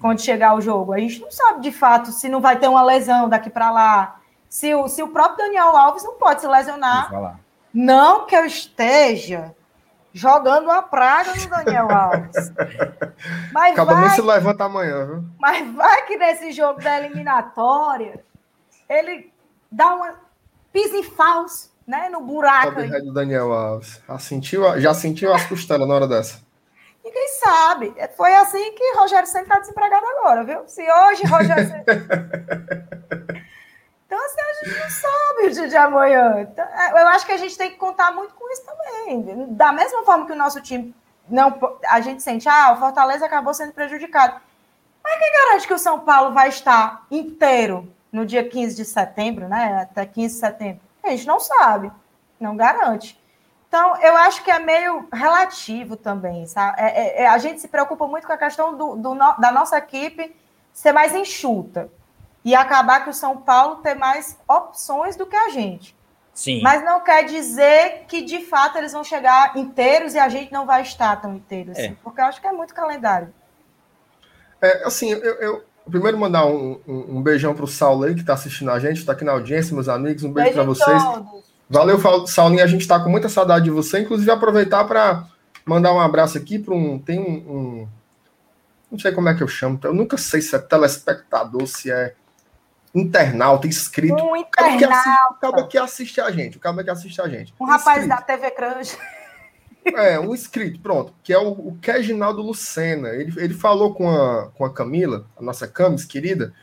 quando chegar o jogo. A gente não sabe de fato se não vai ter uma lesão daqui para lá. Se o, se o próprio Daniel Alves não pode se lesionar. Não que eu esteja jogando uma praga no Daniel Alves. Mas Acaba vai, se levanta amanhã, viu? Mas vai que nesse jogo da eliminatória ele dá uma pisa em falso, né? No buraco. Aí. do Daniel Alves. Já sentiu, já sentiu as costelas na hora dessa? Ninguém sabe. Foi assim que Rogério sempre está desempregado agora, viu? Se hoje Rogério Então, assim, a gente não sabe o dia de amanhã. Então, é, eu acho que a gente tem que contar muito com isso também. Da mesma forma que o nosso time não. A gente sente, ah, o Fortaleza acabou sendo prejudicado. Mas quem garante que o São Paulo vai estar inteiro no dia 15 de setembro, né? Até 15 de setembro? A gente não sabe. Não garante. Então, eu acho que é meio relativo também, sabe? É, é, é, a gente se preocupa muito com a questão do, do, da nossa equipe ser mais enxuta e acabar que o São Paulo ter mais opções do que a gente. Sim. Mas não quer dizer que de fato eles vão chegar inteiros e a gente não vai estar tão inteiro assim, é. porque eu acho que é muito calendário. É, assim, eu, eu, primeiro mandar um, um, um beijão para o Saulo aí, que está assistindo a gente, está aqui na audiência, meus amigos. Um beijo para vocês. Todos. Valeu, Saulinho. A gente está com muita saudade de você. Inclusive, aproveitar para mandar um abraço aqui para um. Tem um, um, Não sei como é que eu chamo. Eu nunca sei se é telespectador, se é internauta, inscrito. Um internauta. O cara que assiste a gente. O cara que assiste a gente. Um rapaz da TV Crunch. É, um inscrito, pronto, que é o, o Reginaldo Lucena. Ele, ele falou com a, com a Camila, a nossa Camis querida,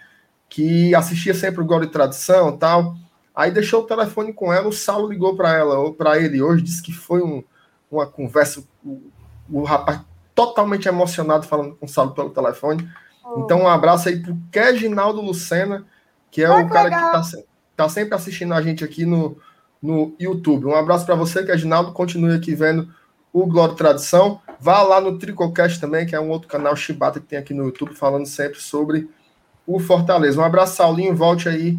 que assistia sempre o Gol de Tradição tal. Aí deixou o telefone com ela, o Saulo ligou para ela, ou para ele hoje, disse que foi um, uma conversa, o, o, rapaz totalmente emocionado falando com o Saulo pelo telefone. Oh. Então, um abraço aí pro Reginaldo Lucena, que é ah, o cara legal. que está tá sempre assistindo a gente aqui no, no YouTube. Um abraço para você, Reginaldo. Continue aqui vendo o Glória Tradição. Vá lá no Tricocast também, que é um outro canal chibata que tem aqui no YouTube, falando sempre sobre o Fortaleza. Um abraço, Saulinho. Volte aí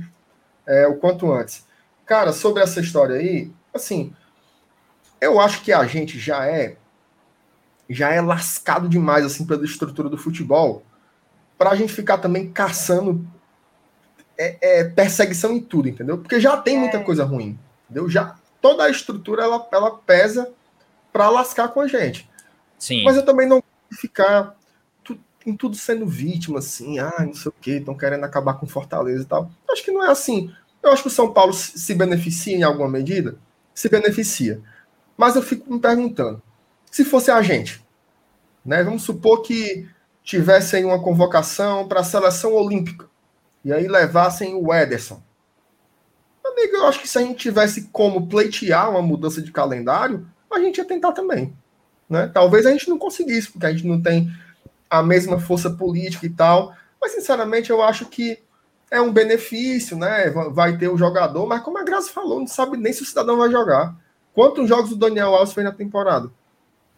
é, o quanto antes. Cara, sobre essa história aí, assim, eu acho que a gente já é já é lascado demais assim pela estrutura do futebol para a gente ficar também caçando é, é, perseguição em tudo, entendeu? Porque já tem muita é. coisa ruim, entendeu? Já toda a estrutura ela, ela pesa para lascar com a gente. Sim. Mas eu também não ficar tu, em tudo sendo vítima, assim, ah, não sei o que, estão querendo acabar com Fortaleza e tal. Acho que não é assim. Eu acho que o São Paulo se beneficia em alguma medida, se beneficia. Mas eu fico me perguntando, se fosse a gente, né? Vamos supor que tivessem uma convocação para a seleção olímpica e aí levassem o Ederson. Amigo, eu acho que se a gente tivesse como pleitear uma mudança de calendário, a gente ia tentar também. Né? Talvez a gente não conseguisse, porque a gente não tem a mesma força política e tal. Mas, sinceramente, eu acho que é um benefício, né? Vai ter o jogador, mas como a Graça falou, não sabe nem se o cidadão vai jogar. Quantos jogos o Daniel Alves fez na temporada?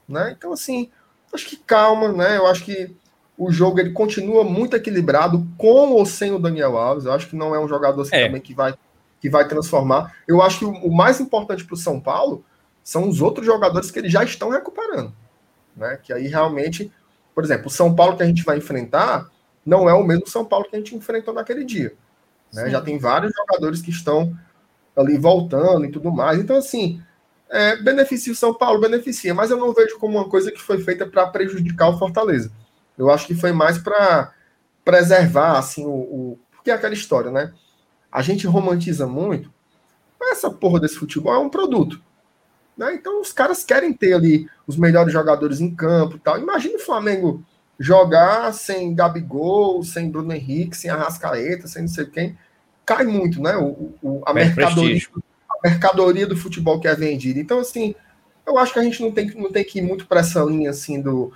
Né? Então, assim, acho que calma, né? Eu acho que o jogo ele continua muito equilibrado, com ou sem o Daniel Alves. Eu acho que não é um jogador assim, é. também que vai, que vai transformar. Eu acho que o, o mais importante para o São Paulo são os outros jogadores que eles já estão recuperando. Né? Que aí realmente, por exemplo, o São Paulo que a gente vai enfrentar não é o mesmo São Paulo que a gente enfrentou naquele dia. Né? Já tem vários jogadores que estão ali voltando e tudo mais. Então, assim, é, beneficia o São Paulo, beneficia, mas eu não vejo como uma coisa que foi feita para prejudicar o Fortaleza. Eu acho que foi mais para preservar, assim, o, o. Porque é aquela história, né? A gente romantiza muito. Essa porra desse futebol é um produto. Né? Então os caras querem ter ali os melhores jogadores em campo e tal. Imagina o Flamengo jogar sem Gabigol, sem Bruno Henrique, sem Arrascaeta, sem não sei quem. Cai muito, né? O, o a, mercadoria, a mercadoria do futebol que é vendida. Então, assim, eu acho que a gente não tem, não tem que ir muito para essa linha assim do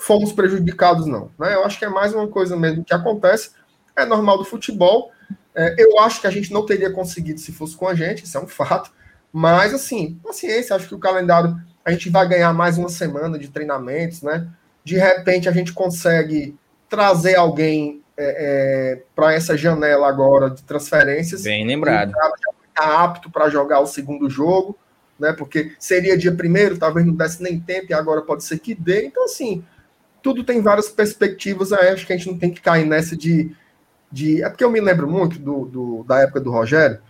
fomos prejudicados, não. Né? Eu acho que é mais uma coisa mesmo que acontece, é normal do futebol. É, eu acho que a gente não teria conseguido se fosse com a gente, isso é um fato. Mas, assim, paciência, acho que o calendário, a gente vai ganhar mais uma semana de treinamentos, né? De repente a gente consegue trazer alguém é, é, para essa janela agora de transferências. Bem lembrado. Está apto para jogar o segundo jogo, né? Porque seria dia primeiro, talvez não desse nem tempo, e agora pode ser que dê. Então, assim, tudo tem várias perspectivas. Acho que a gente não tem que cair nessa de. de... É porque eu me lembro muito do, do da época do Rogério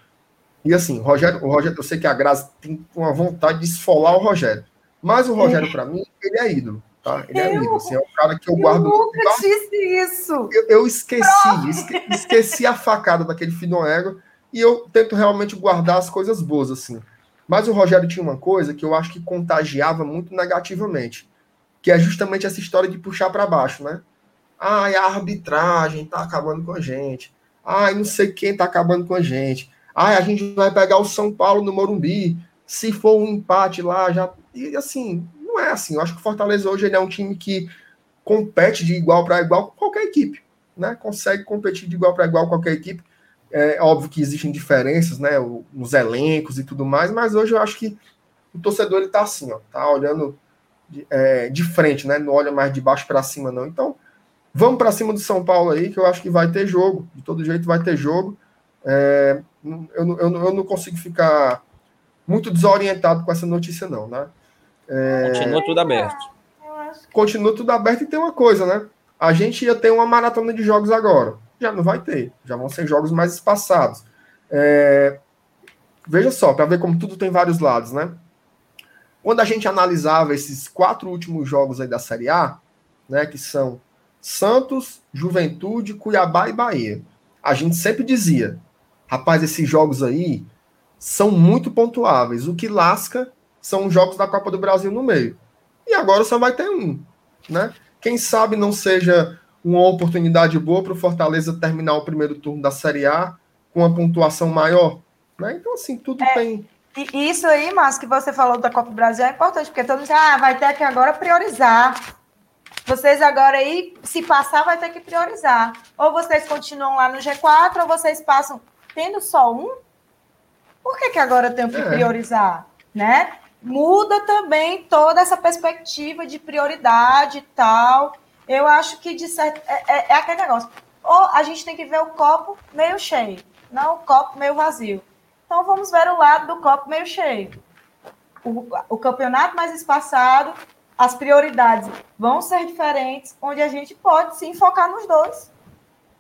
e assim, o Rogério, o Rogério, eu sei que a Graça tem uma vontade de esfolar o Rogério. Mas o Rogério, é. para mim, ele é ídolo. Tá? Ele é eu, é ídolo. Assim, é um cara que eu, eu guardo. Eu nunca disse isso. Eu, eu esqueci, esque, esqueci a facada daquele filho do ego. E eu tento realmente guardar as coisas boas, assim. Mas o Rogério tinha uma coisa que eu acho que contagiava muito negativamente, que é justamente essa história de puxar para baixo, né? Ai, a arbitragem tá acabando com a gente. Ai, não sei quem tá acabando com a gente. Ah, a gente vai pegar o São Paulo no Morumbi. Se for um empate lá, já. E assim, não é assim. Eu acho que o Fortaleza hoje ele é um time que compete de igual para igual com qualquer equipe. Né? Consegue competir de igual para igual com qualquer equipe. É óbvio que existem diferenças, né? Nos elencos e tudo mais, mas hoje eu acho que o torcedor está assim, ó, tá olhando de, é, de, frente, né? Não olha mais de baixo para cima, não. Então, vamos para cima do São Paulo aí, que eu acho que vai ter jogo. De todo jeito vai ter jogo. É, eu, eu, eu não consigo ficar muito desorientado com essa notícia, não, né? É, continua tudo aberto. Continua tudo aberto e tem uma coisa, né? a gente ia ter uma maratona de jogos agora. Já não vai ter, já vão ser jogos mais espaçados. É, veja só, para ver como tudo tem vários lados, né? Quando a gente analisava esses quatro últimos jogos aí da Série A, né, que são Santos, Juventude, Cuiabá e Bahia, a gente sempre dizia, rapaz, esses jogos aí são muito pontuáveis. O que lasca são os jogos da Copa do Brasil no meio. E agora só vai ter um, né? Quem sabe não seja uma oportunidade boa para o Fortaleza terminar o primeiro turno da Série A com uma pontuação maior, né? Então assim tudo é, tem. E isso aí, Márcio, que você falou da Copa do Brasil é importante porque todo mundo diz, ah, vai ter que agora priorizar. Vocês agora aí, se passar, vai ter que priorizar. Ou vocês continuam lá no G4, ou vocês passam tendo só um. Por que, que agora tem que é. priorizar? Né? muda também toda essa perspectiva de prioridade e tal. Eu acho que de certo, é, é, é, aquele negócio. Ou a gente tem que ver o copo meio cheio, não o copo meio vazio. Então vamos ver o lado do copo meio cheio. O, o campeonato mais espaçado, as prioridades vão ser diferentes, onde a gente pode se focar nos dois.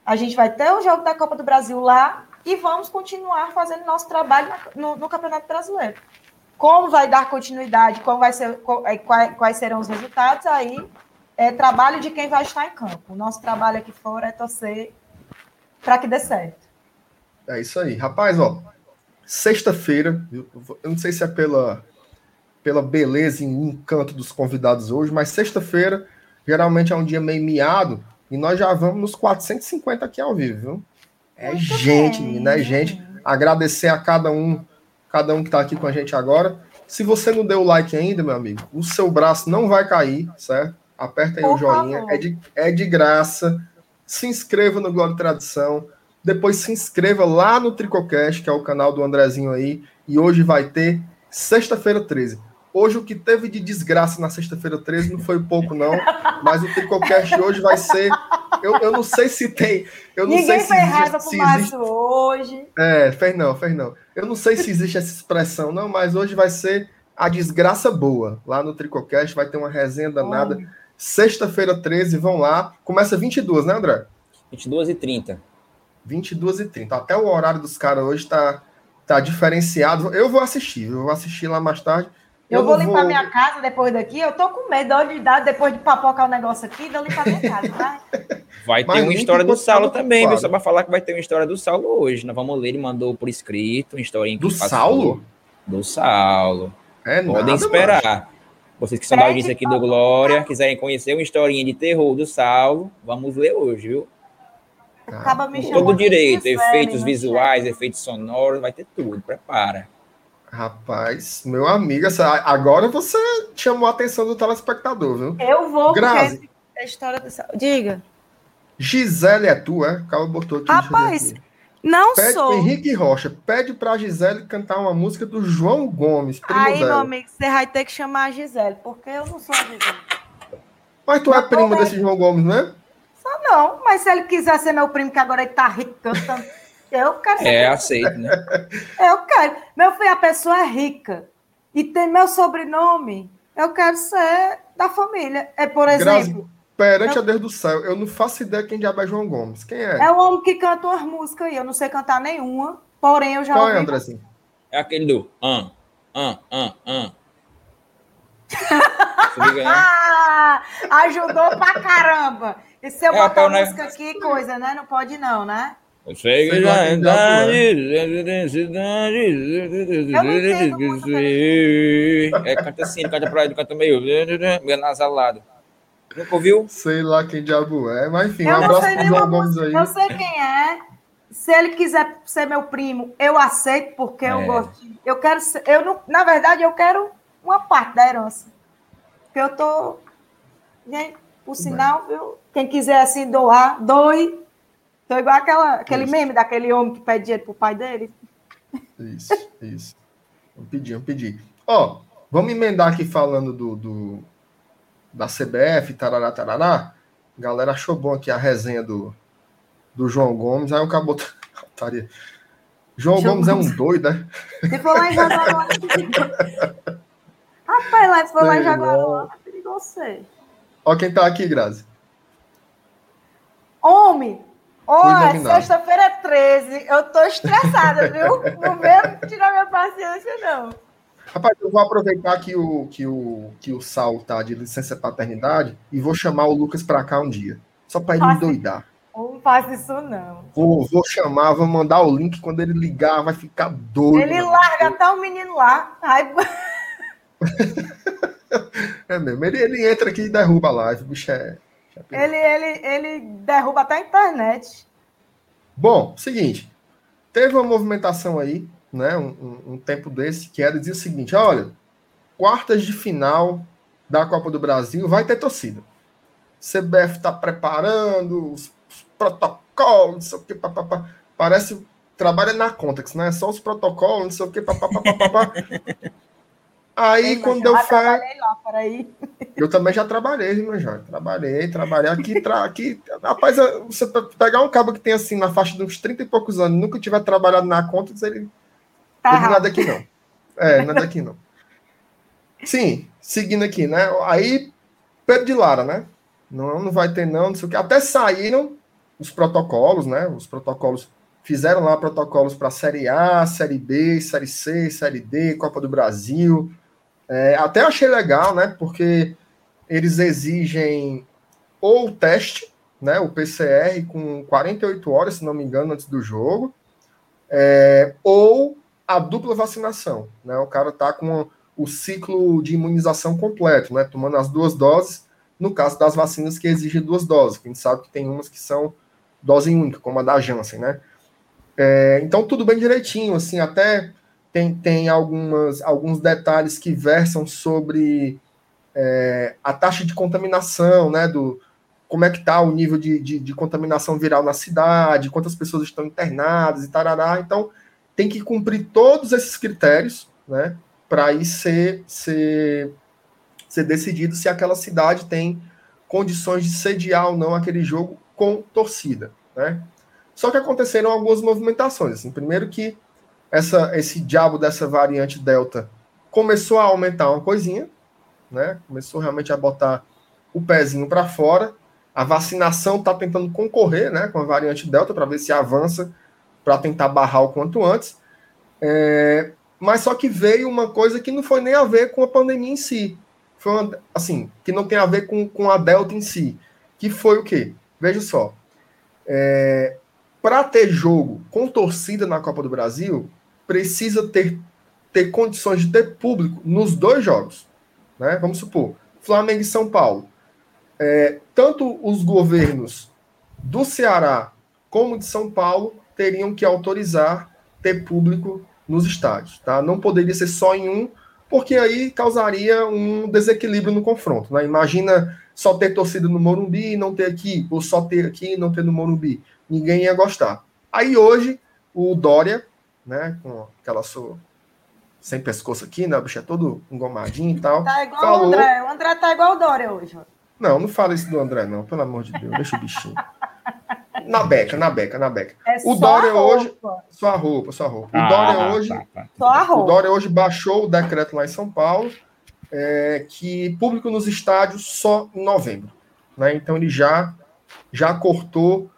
A gente vai ter o jogo da Copa do Brasil lá e vamos continuar fazendo nosso trabalho no, no Campeonato Brasileiro. Como vai dar continuidade, como vai ser, é, quais, quais serão os resultados, aí é trabalho de quem vai estar em campo. O nosso trabalho aqui fora é torcer para que dê certo. É isso aí. Rapaz, ó, sexta-feira, eu não sei se é pela, pela beleza e encanto dos convidados hoje, mas sexta-feira geralmente é um dia meio miado e nós já vamos nos 450 aqui ao vivo, viu? É Muito gente, bem. menina, é gente. Agradecer a cada um cada um que está aqui com a gente agora. Se você não deu o like ainda, meu amigo, o seu braço não vai cair, certo? Aperta aí Por o joinha, é de, é de graça. Se inscreva no Glória e Tradição. Depois se inscreva lá no Tricocast, que é o canal do Andrezinho aí. E hoje vai ter sexta-feira 13. Hoje o que teve de desgraça na sexta-feira 13 não foi pouco, não. Mas o Tricocast hoje vai ser. Eu, eu não sei se tem. Eu não Ninguém sei se existe, se existe... hoje. É, fez não, fez não. Eu não sei se existe essa expressão, não, mas hoje vai ser a desgraça boa. Lá no Tricocast vai ter uma resenha danada. Sexta-feira 13, vão lá. Começa 22, né, André? 22 e 30. 22 e 30. Até o horário dos caras hoje tá, tá diferenciado. Eu vou assistir, eu vou assistir lá mais tarde. Eu, eu vou limpar vou... minha casa depois daqui. Eu tô com medo de dar depois de papocar o negócio aqui, de eu limpar minha casa, tá? Vai ter uma história do Saulo também, viu? Só pra falar que vai ter uma história do Saulo hoje. Nós vamos ler, ele mandou por escrito uma historinha Do Saulo? Do Saulo. É Podem nada, esperar. Macho. Vocês que são da audiência aqui do Glória, quiserem conhecer uma historinha de terror do Saulo, vamos ler hoje, viu? Acaba me Todo direito, efeitos visuais, efeitos sonoros, vai ter tudo, prepara. Rapaz, meu amigo, essa, agora você chamou a atenção do telespectador, viu? Eu vou, Grazi, a história do... Diga. Gisele é tua, é? Calma, botou aqui. Rapaz, não pede sou. Henrique Rocha, pede pra Gisele cantar uma música do João Gomes, primo Aí, dela. meu amigo, você vai ter que chamar a Gisele, porque eu não sou a Gisele. Mas tu é primo desse João Gomes, né? Só não, mas se ele quiser ser meu primo, que agora ele tá rico cantando... Eu quero É, aceito, né? Eu quero. Meu filho, a pessoa é rica e tem meu sobrenome. Eu quero ser da família. É, por exemplo. perante eu... a Deus do céu, eu não faço ideia quem diabo é João Gomes. Quem é? É o homem que canta umas músicas aí. Eu não sei cantar nenhuma, porém eu já. Qual é, Andrezinho? É aquele do. Ah, ah, ah, ah. Ajudou pra caramba. E se eu é, botar né? música aqui, coisa, né? Não pode, não, né? Eu sei que já é É, canta assim, canta pra ele, canta meio, meio nasalado. Nunca ouviu? Sei lá quem diabo é, mas enfim, um abraço pro João Gomes aí. Eu sei quem é. Se ele quiser ser meu primo, eu aceito, porque é. eu gosto. Eu quero ser, eu não, na verdade, eu quero uma parte da herança. Porque eu tô. Gente, por sinal, viu? Quem quiser assim doar, doe. Então, igual aquela, aquele isso. meme daquele homem que pede dinheiro pro pai dele. Isso, isso. Vamos pedir, vamos pedir. Ó, vamos emendar aqui falando do, do da CBF, tarará, tarará. A galera achou bom aqui a resenha do, do João Gomes. Aí o cabo João, João Gomes, Gomes é um doido, né? Se for lá em Jaguaruá, Rapaz, lá, se for lá em é perigoso você. Ó quem tá aqui, Grazi. Homem, Olha, sexta-feira é 13. Eu tô estressada, viu? Não venho tirar minha paciência, não. Rapaz, eu vou aproveitar que o, que o, que o Sal tá de licença paternidade e vou chamar o Lucas para cá um dia. Só para ele me doidar. Não faz isso, não. Vou, vou chamar, vou mandar o link. Quando ele ligar, vai ficar doido. Ele larga até o menino lá. Ai... é mesmo. Ele, ele entra aqui e derruba a live. Bicho é. Ele, ele, ele derruba até a internet. Bom, seguinte. Teve uma movimentação aí, né? Um, um, um tempo desse, que era dizer o seguinte: olha, quartas de final da Copa do Brasil vai ter torcida. CBF está preparando os, os protocolos, não sei o que, papapá. Parece trabalha na Context, né? Só os protocolos, não sei o que, papapá. Aí, Ei, quando eu falo. Eu também já trabalhei, meu Jorge. Trabalhei, trabalhei aqui, tra... aqui. Rapaz, você pegar um cabo que tem assim, na faixa de uns 30 e poucos anos, nunca tiver trabalhado na conta, ele. Tá ele não é daqui, não. É, não é daqui, não. Sim, seguindo aqui, né? Aí, Pedro de Lara, né? Não, não vai ter, não, não sei o que. Até saíram os protocolos, né? Os protocolos. Fizeram lá protocolos para Série A, Série B, Série C, Série D, Copa do Brasil é, até achei legal, né? Porque eles exigem ou o teste, né? O PCR com 48 horas, se não me engano, antes do jogo, é, ou a dupla vacinação, né? O cara tá com o ciclo de imunização completo, né? Tomando as duas doses, no caso das vacinas que exigem duas doses, a gente sabe que tem umas que são dose única, como a da Janssen, né? É, então tudo bem direitinho, assim, até tem, tem algumas, alguns detalhes que versam sobre é, a taxa de contaminação, né, do como é que está o nível de, de, de, contaminação viral na cidade, quantas pessoas estão internadas e tarará. Então, tem que cumprir todos esses critérios, né, para aí ser, ser, ser decidido se aquela cidade tem condições de sediar ou não aquele jogo com torcida, né. Só que aconteceram algumas movimentações. Assim, primeiro que essa, esse diabo dessa variante Delta começou a aumentar uma coisinha, né? Começou realmente a botar o pezinho para fora. A vacinação está tentando concorrer, né, com a variante Delta para ver se avança para tentar barrar o quanto antes. É, mas só que veio uma coisa que não foi nem a ver com a pandemia em si. Foi uma, assim, que não tem a ver com, com a Delta em si. Que foi o quê? Veja só. É, para ter jogo com torcida na Copa do Brasil, precisa ter, ter condições de ter público nos dois jogos. Né? Vamos supor, Flamengo e São Paulo. É, tanto os governos do Ceará como de São Paulo teriam que autorizar ter público nos estádios. Tá? Não poderia ser só em um, porque aí causaria um desequilíbrio no confronto. Né? Imagina só ter torcida no Morumbi e não ter aqui, ou só ter aqui e não ter no Morumbi. Ninguém ia gostar. Aí hoje, o Dória né? Com aquela sua sem pescoço aqui, né? O bicho é todo engomadinho e tal. Tá igual Falou... o André. O André tá igual o Dória hoje. Não, não fala isso do André, não. Pelo amor de Deus, deixa o bichinho. Na beca, na beca, na beca. É o Dória hoje. Sua roupa, sua roupa. O ah, Dória hoje. Tá, tá. Só a roupa. O Dória hoje baixou o decreto lá em São Paulo, é, que público nos estádios só em novembro. Né? Então ele já, já cortou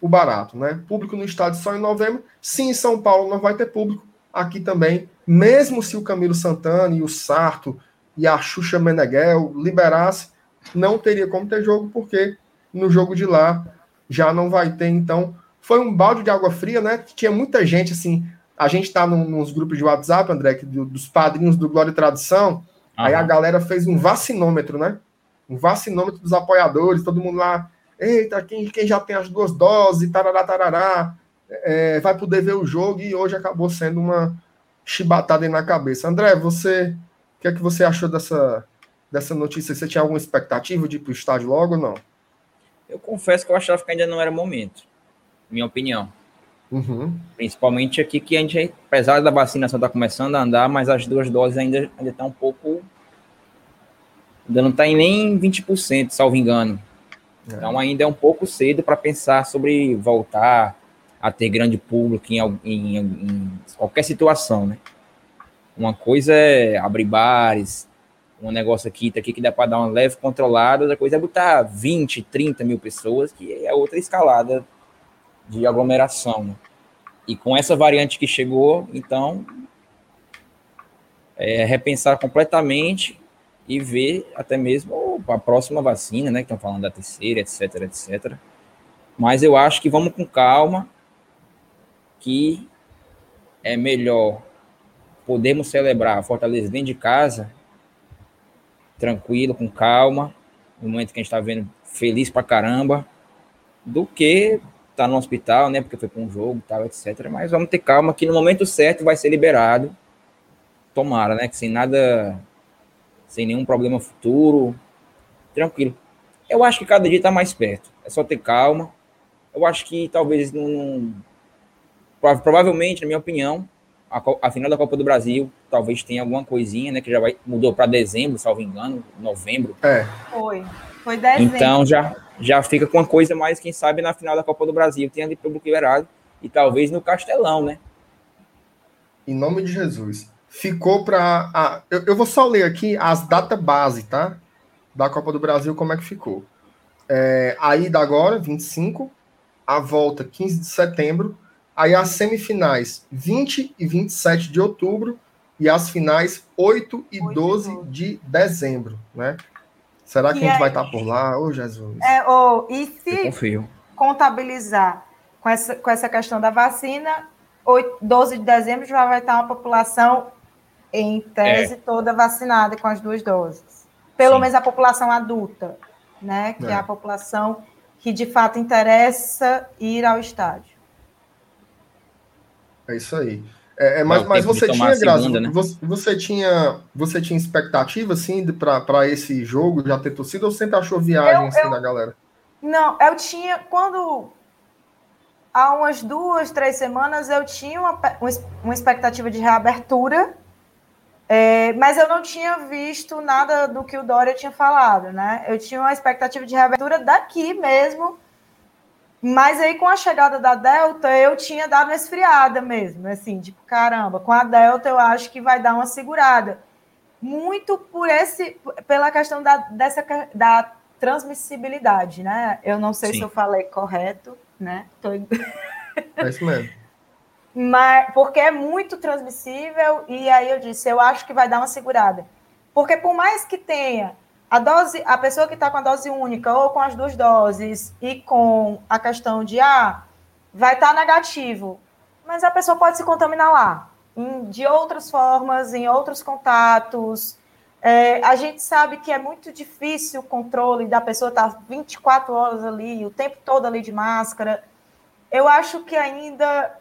o barato, né? Público no estádio só em novembro. Sim, em São Paulo não vai ter público. Aqui também, mesmo se o Camilo Santana e o Sarto e a Xuxa Meneghel liberasse, não teria como ter jogo, porque no jogo de lá já não vai ter. Então, foi um balde de água fria, né? Tinha muita gente assim. A gente tá num, nos grupos de WhatsApp, André, que, do, dos padrinhos do Glória e Tradição. Aí a galera fez um vacinômetro, né? Um vacinômetro dos apoiadores, todo mundo lá eita, quem, quem já tem as duas doses, tarará, tarará, é, vai poder ver o jogo e hoje acabou sendo uma chibatada aí na cabeça. André, você, o que é que você achou dessa, dessa notícia? Você tinha alguma expectativa de ir para o estádio logo ou não? Eu confesso que eu achava que ainda não era momento, minha opinião. Uhum. Principalmente aqui que a gente, apesar da vacinação estar tá começando a andar, mas as duas doses ainda ainda tá um pouco ainda não está em nem 20%, salvo engano. É. Então ainda é um pouco cedo para pensar sobre voltar a ter grande público em, em, em, qualquer situação, né? Uma coisa é abrir bares, um negócio aqui, tá aqui que dá para dar uma leve controlada, outra coisa é botar 20, 30 mil pessoas, que é outra escalada de aglomeração. Né? E com essa variante que chegou, então, é repensar completamente e ver até mesmo a próxima vacina, né? Que estão falando da terceira, etc, etc. Mas eu acho que vamos com calma, que é melhor podermos celebrar a Fortaleza dentro de casa, tranquilo, com calma, no momento que a gente está vendo feliz pra caramba, do que tá no hospital, né? Porque foi para um jogo, tal, etc. Mas vamos ter calma que no momento certo vai ser liberado. Tomara, né? Que sem nada, sem nenhum problema futuro, tranquilo. Eu acho que cada dia está mais perto. É só ter calma. Eu acho que talvez não, provavelmente, na minha opinião, a, a, final da Copa do Brasil talvez tenha alguma coisinha, né? Que já vai mudou para dezembro, salvo engano, novembro. É. Foi. Foi dezembro. Então já já fica com uma coisa mais, quem sabe, na final da Copa do Brasil, tem ali público liberado e talvez no Castelão, né? Em nome de Jesus. Ficou para. Eu, eu, vou só ler aqui as datas base, tá? Da Copa do Brasil, como é que ficou. É, a ida agora, 25, a volta, 15 de setembro, aí as semifinais, 20 e 27 de outubro, e as finais, 8 e 12 de dezembro, né? Será que e a gente aí, vai estar por lá? Ô, oh, Jesus. É, oh, e se contabilizar com essa, com essa questão da vacina, 8, 12 de dezembro já vai estar uma população, em tese, é. toda vacinada com as duas doses. Pelo Sim. menos a população adulta, né? Que é. é a população que de fato interessa ir ao estádio. É isso aí. É, é, mas, mas você tinha, Grazi, né? você, você, tinha, você tinha expectativa, assim, para esse jogo, já ter torcido, ou sempre achou viagem, eu, assim, eu, da galera? Não, eu tinha, quando, há umas duas, três semanas, eu tinha uma, uma expectativa de reabertura, é, mas eu não tinha visto nada do que o Dória tinha falado, né? Eu tinha uma expectativa de reabertura daqui mesmo, mas aí, com a chegada da Delta, eu tinha dado uma esfriada mesmo, assim, tipo, caramba, com a Delta eu acho que vai dar uma segurada. Muito por esse, pela questão da, dessa, da transmissibilidade, né? Eu não sei Sim. se eu falei correto, né? Tô... É isso mesmo. Mas, porque é muito transmissível, e aí eu disse, eu acho que vai dar uma segurada. Porque por mais que tenha a dose, a pessoa que está com a dose única ou com as duas doses e com a questão de ah, vai estar tá negativo, mas a pessoa pode se contaminar lá, em, de outras formas, em outros contatos. É, a gente sabe que é muito difícil o controle da pessoa estar tá 24 horas ali, o tempo todo ali de máscara. Eu acho que ainda,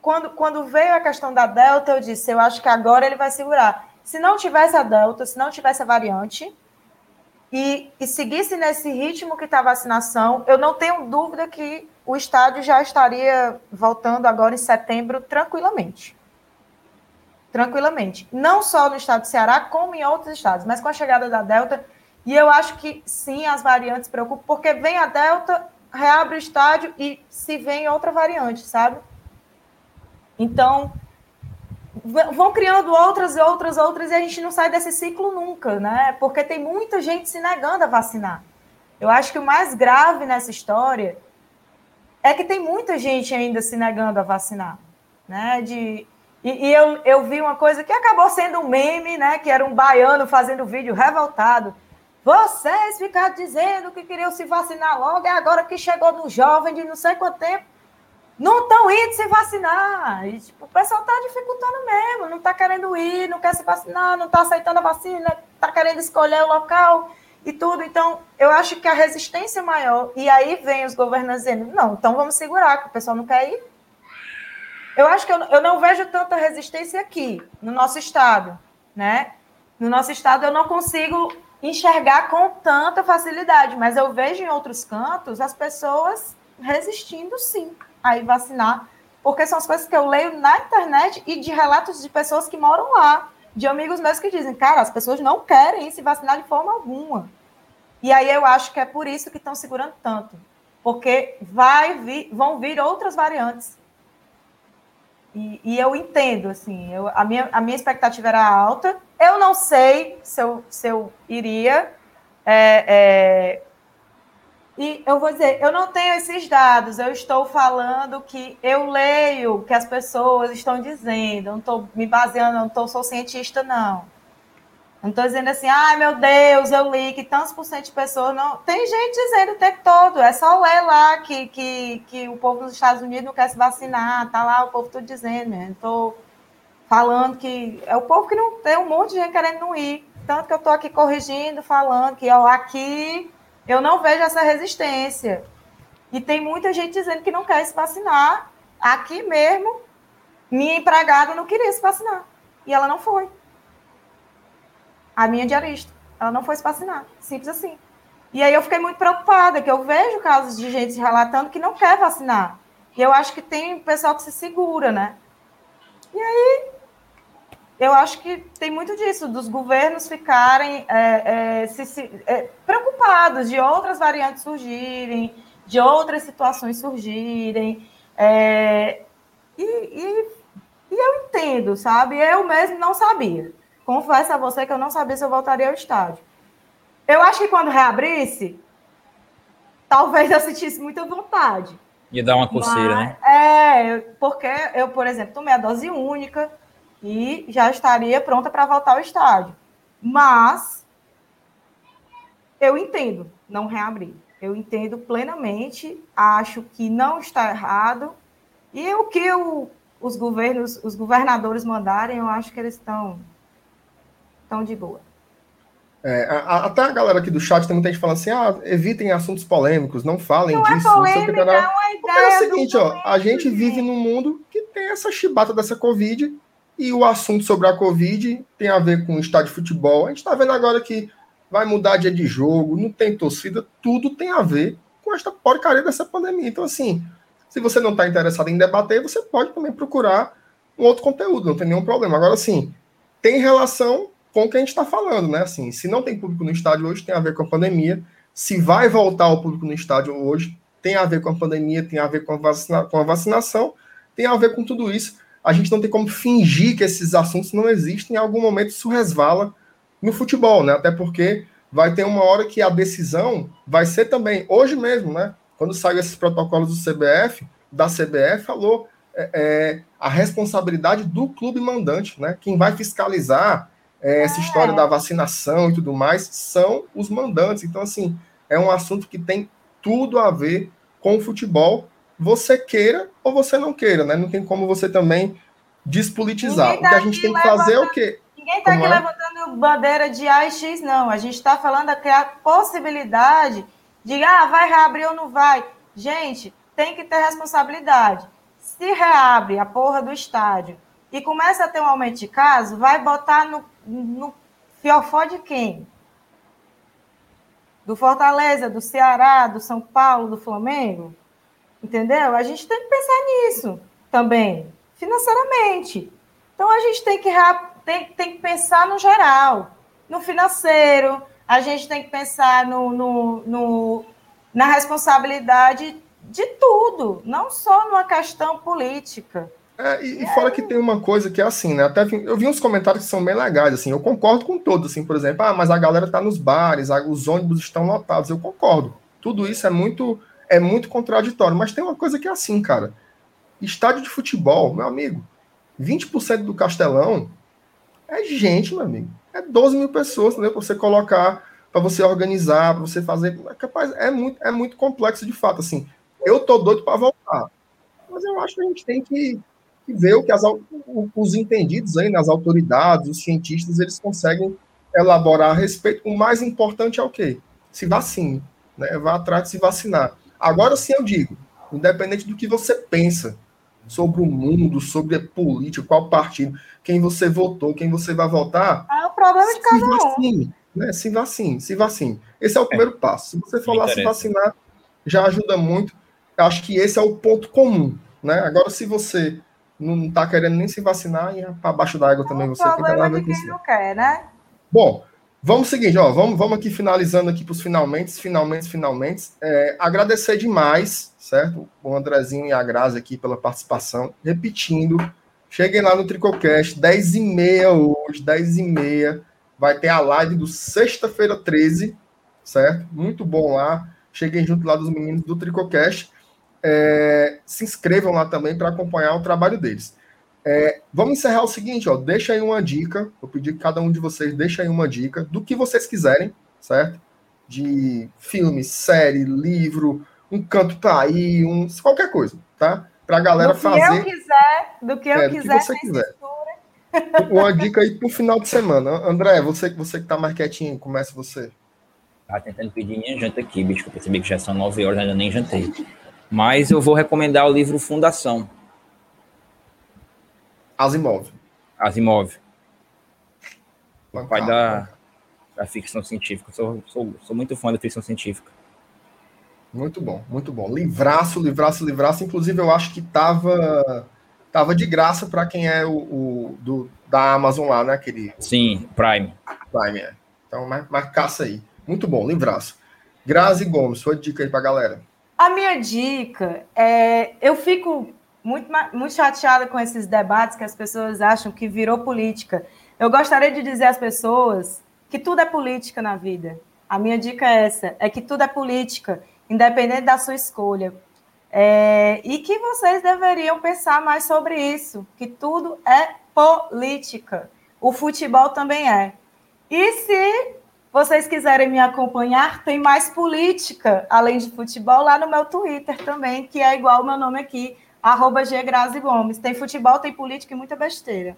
quando, quando veio a questão da Delta, eu disse, eu acho que agora ele vai segurar. Se não tivesse a Delta, se não tivesse a variante, e, e seguisse nesse ritmo que está a vacinação, eu não tenho dúvida que o estádio já estaria voltando agora em setembro tranquilamente. Tranquilamente. Não só no estado do Ceará, como em outros estados, mas com a chegada da Delta. E eu acho que sim, as variantes preocupam, porque vem a Delta, reabre o estádio e se vem outra variante, sabe? Então, vão criando outras e outras, outras, e a gente não sai desse ciclo nunca, né? Porque tem muita gente se negando a vacinar. Eu acho que o mais grave nessa história é que tem muita gente ainda se negando a vacinar, né? De, e, e eu, eu vi uma coisa que acabou sendo um meme, né? Que era um baiano fazendo vídeo revoltado. Vocês ficaram dizendo que queriam se vacinar logo, é agora que chegou no jovem de não sei quanto tempo não estão indo se vacinar. E, tipo, o pessoal está dificultando mesmo, não está querendo ir, não quer se vacinar, não está aceitando a vacina, está querendo escolher o local e tudo. Então, eu acho que a resistência é maior. E aí vem os governantes dizendo: não, então vamos segurar, que o pessoal não quer ir. Eu acho que eu, eu não vejo tanta resistência aqui, no nosso estado, né? No nosso estado eu não consigo enxergar com tanta facilidade, mas eu vejo em outros cantos as pessoas resistindo sim aí vacinar, porque são as coisas que eu leio na internet e de relatos de pessoas que moram lá, de amigos meus que dizem, cara, as pessoas não querem se vacinar de forma alguma. E aí eu acho que é por isso que estão segurando tanto, porque vai vir, vão vir outras variantes. E, e eu entendo, assim, eu, a, minha, a minha expectativa era alta, eu não sei se eu, se eu iria. É, é, e eu vou dizer, eu não tenho esses dados, eu estou falando que eu leio o que as pessoas estão dizendo, não estou me baseando, não estou, sou cientista, não. Não estou dizendo assim, ai meu Deus, eu li que tantos por cento de pessoas não. Tem gente dizendo o tempo todo, é só ler lá que, que, que o povo dos Estados Unidos não quer se vacinar, tá lá o povo todo dizendo, né? Estou falando que é o povo que não tem um monte de gente querendo não ir. Tanto que eu estou aqui corrigindo, falando que ó, aqui eu não vejo essa resistência. E tem muita gente dizendo que não quer se vacinar. Aqui mesmo, minha empregada não queria se vacinar. E ela não foi. A minha diarista. Ela não foi se vacinar. Simples assim. E aí eu fiquei muito preocupada, que eu vejo casos de gente relatando que não quer vacinar. E eu acho que tem pessoal que se segura, né? E aí eu acho que tem muito disso, dos governos ficarem é, é, se, se, é, preocupados de outras variantes surgirem, de outras situações surgirem. É, e, e, e, eu entendo, sabe? Eu mesmo não sabia. Confesso a você que eu não sabia se eu voltaria ao estádio. Eu acho que quando reabrisse, talvez eu sentisse muita vontade. Ia dar uma coceira, Mas, né? É, porque eu, por exemplo, tomei a dose única e já estaria pronta para voltar ao estádio. Mas eu entendo não reabrir. Eu entendo plenamente, acho que não está errado. E o que o, os governos, os governadores mandarem, eu acho que eles estão estão de boa. É, a, até a galera aqui do chat tem muita gente falando assim: ah, evitem assuntos polêmicos, não falem não é disso. É polêmica, não é uma ideia. É o seguinte, ó, a gente vive num mundo que tem essa chibata dessa Covid e o assunto sobre a Covid tem a ver com o estádio de futebol. A gente está vendo agora que vai mudar dia de jogo, não tem torcida, tudo tem a ver com esta porcaria dessa pandemia. Então, assim, se você não está interessado em debater, você pode também procurar um outro conteúdo, não tem nenhum problema. Agora, assim, tem relação com o que a gente está falando, né? Assim, se não tem público no estádio hoje, tem a ver com a pandemia. Se vai voltar o público no estádio hoje, tem a ver com a pandemia, tem a ver com a, vacina, com a vacinação, tem a ver com tudo isso a gente não tem como fingir que esses assuntos não existem, em algum momento isso resvala no futebol, né? Até porque vai ter uma hora que a decisão vai ser também, hoje mesmo, né? Quando saiu esses protocolos do CBF, da CBF, falou é, é, a responsabilidade do clube mandante, né? Quem vai fiscalizar é, essa história da vacinação e tudo mais são os mandantes. Então, assim, é um assunto que tem tudo a ver com o futebol você queira ou você não queira, né? Não tem como você também despolitizar. Tá o que a gente tem que fazer é o quê? Ninguém está aqui é? levantando bandeira de A e X, não. A gente está falando que a possibilidade de, ah, vai reabrir ou não vai. Gente, tem que ter responsabilidade. Se reabre a porra do estádio e começa a ter um aumento de casos, vai botar no, no fiofó de quem? Do Fortaleza, do Ceará, do São Paulo, do Flamengo? Entendeu? A gente tem que pensar nisso também, financeiramente. Então a gente tem que, tem, tem que pensar no geral, no financeiro, a gente tem que pensar no, no, no, na responsabilidade de tudo, não só numa questão política. É, e, e fora que tem uma coisa que é assim, né? Até eu vi uns comentários que são bem legais, assim, eu concordo com todos, assim, por exemplo, ah, mas a galera tá nos bares, os ônibus estão lotados, eu concordo. Tudo isso é muito é muito contraditório. Mas tem uma coisa que é assim, cara. Estádio de futebol, meu amigo, 20% do Castelão é gente, meu amigo. É 12 mil pessoas, entendeu? Para você colocar, para você organizar, para você fazer. É capaz, é muito, é muito complexo de fato. Assim, eu tô doido para voltar. Mas eu acho que a gente tem que, que ver o que as, os entendidos aí, nas autoridades, os cientistas, eles conseguem elaborar a respeito. O mais importante é o quê? Se vacine, né? Vá atrás de se vacinar. Agora sim eu digo, independente do que você pensa sobre o mundo, sobre a política, qual partido, quem você votou, quem você vai votar. É o problema de cada vacine, um. Né? Se vacine, se vacine. Esse é o primeiro é. passo. Se você for lá se vacinar, já ajuda muito. Eu acho que esse é o ponto comum. Né? Agora, se você não está querendo nem se vacinar, e é para baixo d'água também você tem que ver com isso. não quer, né? Bom, Vamos seguinte, ó, vamos, vamos aqui finalizando aqui para os finalmente, finalmente, finalmente. É, agradecer demais, certo? O Andrezinho e a Grazi aqui pela participação. Repetindo, Cheguem lá no Tricocast, 10 e meia hoje, 10 e meia. Vai ter a live do sexta-feira 13, certo? Muito bom lá. Cheguem junto lá dos meninos do Tricocast. É, se inscrevam lá também para acompanhar o trabalho deles. É, vamos encerrar o seguinte, ó. Deixa aí uma dica. Vou pedir que cada um de vocês deixe aí uma dica do que vocês quiserem, certo? De filme, série, livro, um canto tá aí, um, qualquer coisa, tá? Para a galera do que fazer. Eu quiser, do que eu é, quiser, que você quiser. Uma dica aí pro final de semana. André, você, você que tá mais quietinho, começa você. Tá tentando pedir minha janta aqui, bicho, que eu percebi que já são nove horas, ainda nem jantei. Mas eu vou recomendar o livro Fundação. Asimov. Asimov. O pai da, da ficção científica. Sou, sou, sou muito fã da ficção científica. Muito bom, muito bom. Livraço, livraço, livraço. Inclusive, eu acho que tava, tava de graça para quem é o, o, do, da Amazon lá, né? Aquele... Sim, Prime. Prime, é. Então, marcaça aí. Muito bom, livraço. Grazi Gomes, sua dica aí pra galera. A minha dica é. Eu fico muito, muito chateada com esses debates que as pessoas acham que virou política. Eu gostaria de dizer às pessoas que tudo é política na vida. A minha dica é essa: é que tudo é política independente da sua escolha. É, e que vocês deveriam pensar mais sobre isso, que tudo é política. O futebol também é. E se vocês quiserem me acompanhar, tem mais política, além de futebol, lá no meu Twitter também, que é igual o meu nome aqui, arroba Grazi Gomes. Tem futebol, tem política e muita besteira.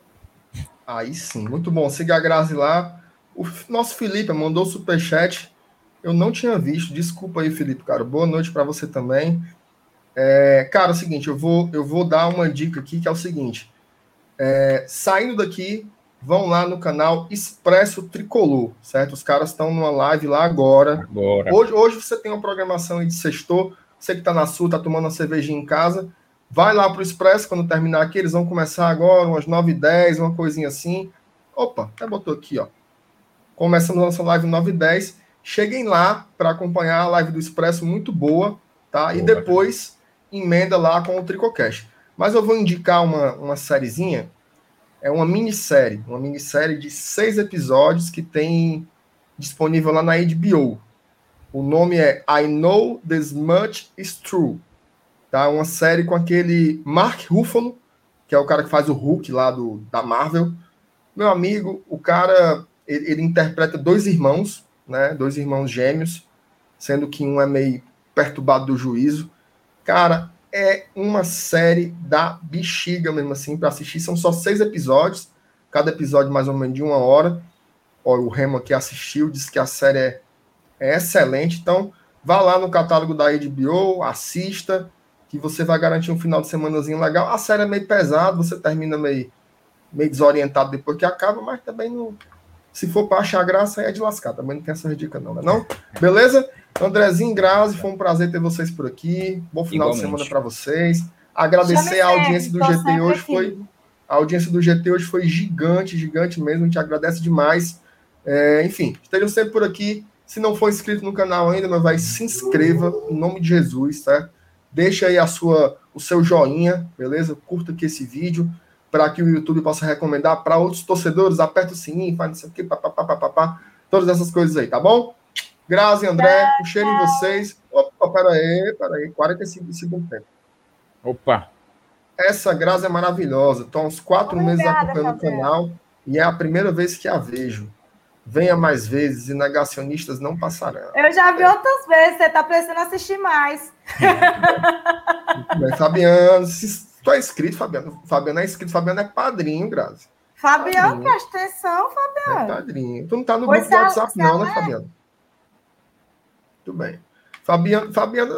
Aí sim, muito bom. Siga a Grazi lá. O nosso Felipe mandou superchat eu não tinha visto. Desculpa aí, Felipe, cara. Boa noite para você também. É, cara, é o seguinte, eu vou, eu vou dar uma dica aqui que é o seguinte. É, saindo daqui, vão lá no canal Expresso Tricolor, certo? Os caras estão numa live lá agora. agora. Hoje, hoje você tem uma programação aí de sextor. Você que está na sua, está tomando uma cervejinha em casa. Vai lá para o Expresso quando terminar aqui. Eles vão começar agora, umas 9h10, uma coisinha assim. Opa, até botou aqui, ó. Começando a nossa live 9h10. Cheguem lá para acompanhar a live do Expresso, muito boa, tá? Boa, e depois emenda lá com o Tricocast. Mas eu vou indicar uma, uma sériezinha, é uma minissérie, uma minissérie de seis episódios que tem disponível lá na HBO. O nome é I Know This Much Is True. Tá? Uma série com aquele Mark Ruffalo, que é o cara que faz o Hulk lá do, da Marvel. Meu amigo, o cara, ele, ele interpreta dois irmãos, né? Dois irmãos gêmeos, sendo que um é meio perturbado do juízo. Cara, é uma série da bexiga mesmo assim para assistir. São só seis episódios, cada episódio mais ou menos de uma hora. Ó, o Remo aqui assistiu, disse que a série é, é excelente. Então, vá lá no catálogo da HBO, assista, que você vai garantir um final de semanazinho legal. A série é meio pesada, você termina meio, meio desorientado depois que acaba, mas também não, se for para achar graça, é de lascar. Também não tem essa dica, não, né? Não? Beleza? Andrezinho Grazi, foi um prazer ter vocês por aqui. Bom final Igualmente. de semana para vocês. Agradecer a audiência do GT hoje foi. A audiência do GT hoje foi gigante, gigante mesmo. A gente agradece demais. É, enfim, estejam sempre por aqui. Se não for inscrito no canal ainda, meu vai se inscreva em nome de Jesus, tá? Deixa aí a sua, o seu joinha, beleza? Curta aqui esse vídeo para que o YouTube possa recomendar para outros torcedores, aperta o sininho, faz isso aqui, papapá, todas essas coisas aí, tá bom? Grazi, André, um cheiro em vocês. Opa, peraí, peraí, 45 segundos tempo. Opa! Essa Grazi é maravilhosa. Estou há uns quatro Obrigada, meses acompanhando o canal e é a primeira vez que a vejo. Venha mais vezes e negacionistas não passarão. Eu já vi outras vezes, você está precisando assistir mais. Muito bem, Fabiano, se Tu é inscrito, Fabiano. Fabiano é inscrito, Fabiano é padrinho, Grazi. Fabiano, presta atenção, Fabiano. É padrinho. Tu não tá no pois grupo do WhatsApp, não, né, é. Fabiano? Muito bem. Fabiano, Fabiano,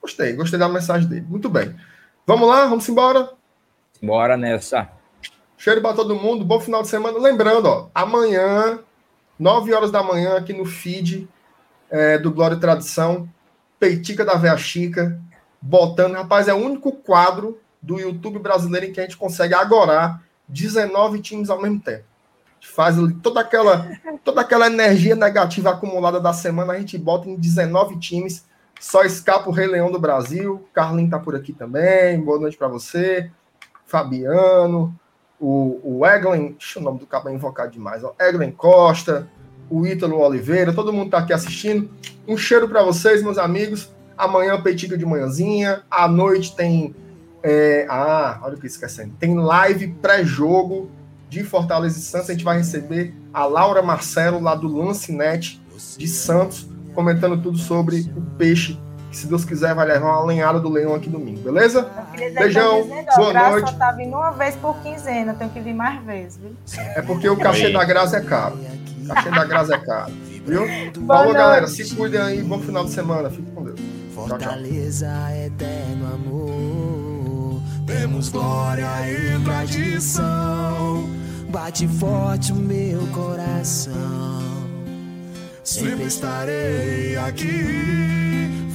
gostei, gostei da mensagem dele. Muito bem. Vamos lá, vamos embora? Bora nessa. Cheiro para todo mundo, bom final de semana. Lembrando, ó, amanhã, 9 horas da manhã, aqui no feed é, do Glória e Tradição, Peitica da Véia Chica, botando. Rapaz, é o único quadro do YouTube brasileiro em que a gente consegue agorar 19 times ao mesmo tempo. Faz toda aquela, toda aquela energia negativa acumulada da semana, a gente bota em 19 times. Só escapa o Rei Leão do Brasil. Carlinho tá por aqui também. Boa noite para você. Fabiano, o, o Eglen, deixa o nome do cabo invocado demais, ó, Eglen Costa, o Ítalo Oliveira, todo mundo está aqui assistindo. Um cheiro para vocês, meus amigos. Amanhã, peitica de manhãzinha. À noite tem. É, ah, olha o que esquecendo. Tem live pré-jogo de Fortaleza e Santos. A gente vai receber a Laura Marcelo, lá do Lancinete de Santos, comentando tudo sobre o peixe. Que, se Deus quiser, vai levar uma lenhada do leão aqui domingo, beleza? Beijão, dizendo, boa noite. Só tá vindo uma vez por quinzena, tenho que vir mais vezes, viu? É porque o cachê da graça é caro. O cachê da graça é caro, viu? Falou, galera. Se cuidem aí. Bom final de semana. Fique com Deus. Fortaleza, eterno amor. Temos glória e tradição. Bate forte o meu coração. Sempre estarei aqui,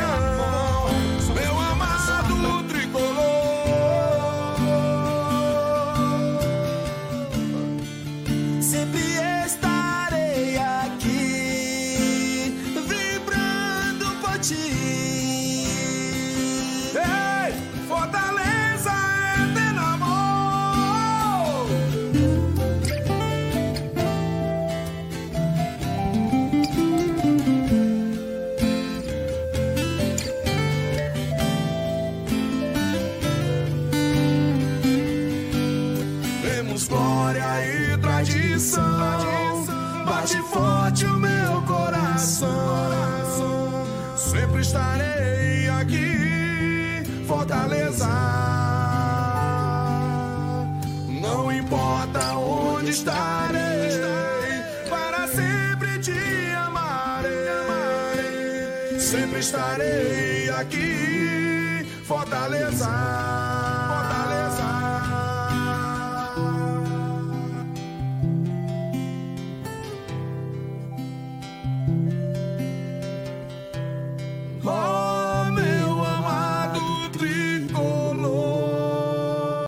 minha aqui, Fortaleza.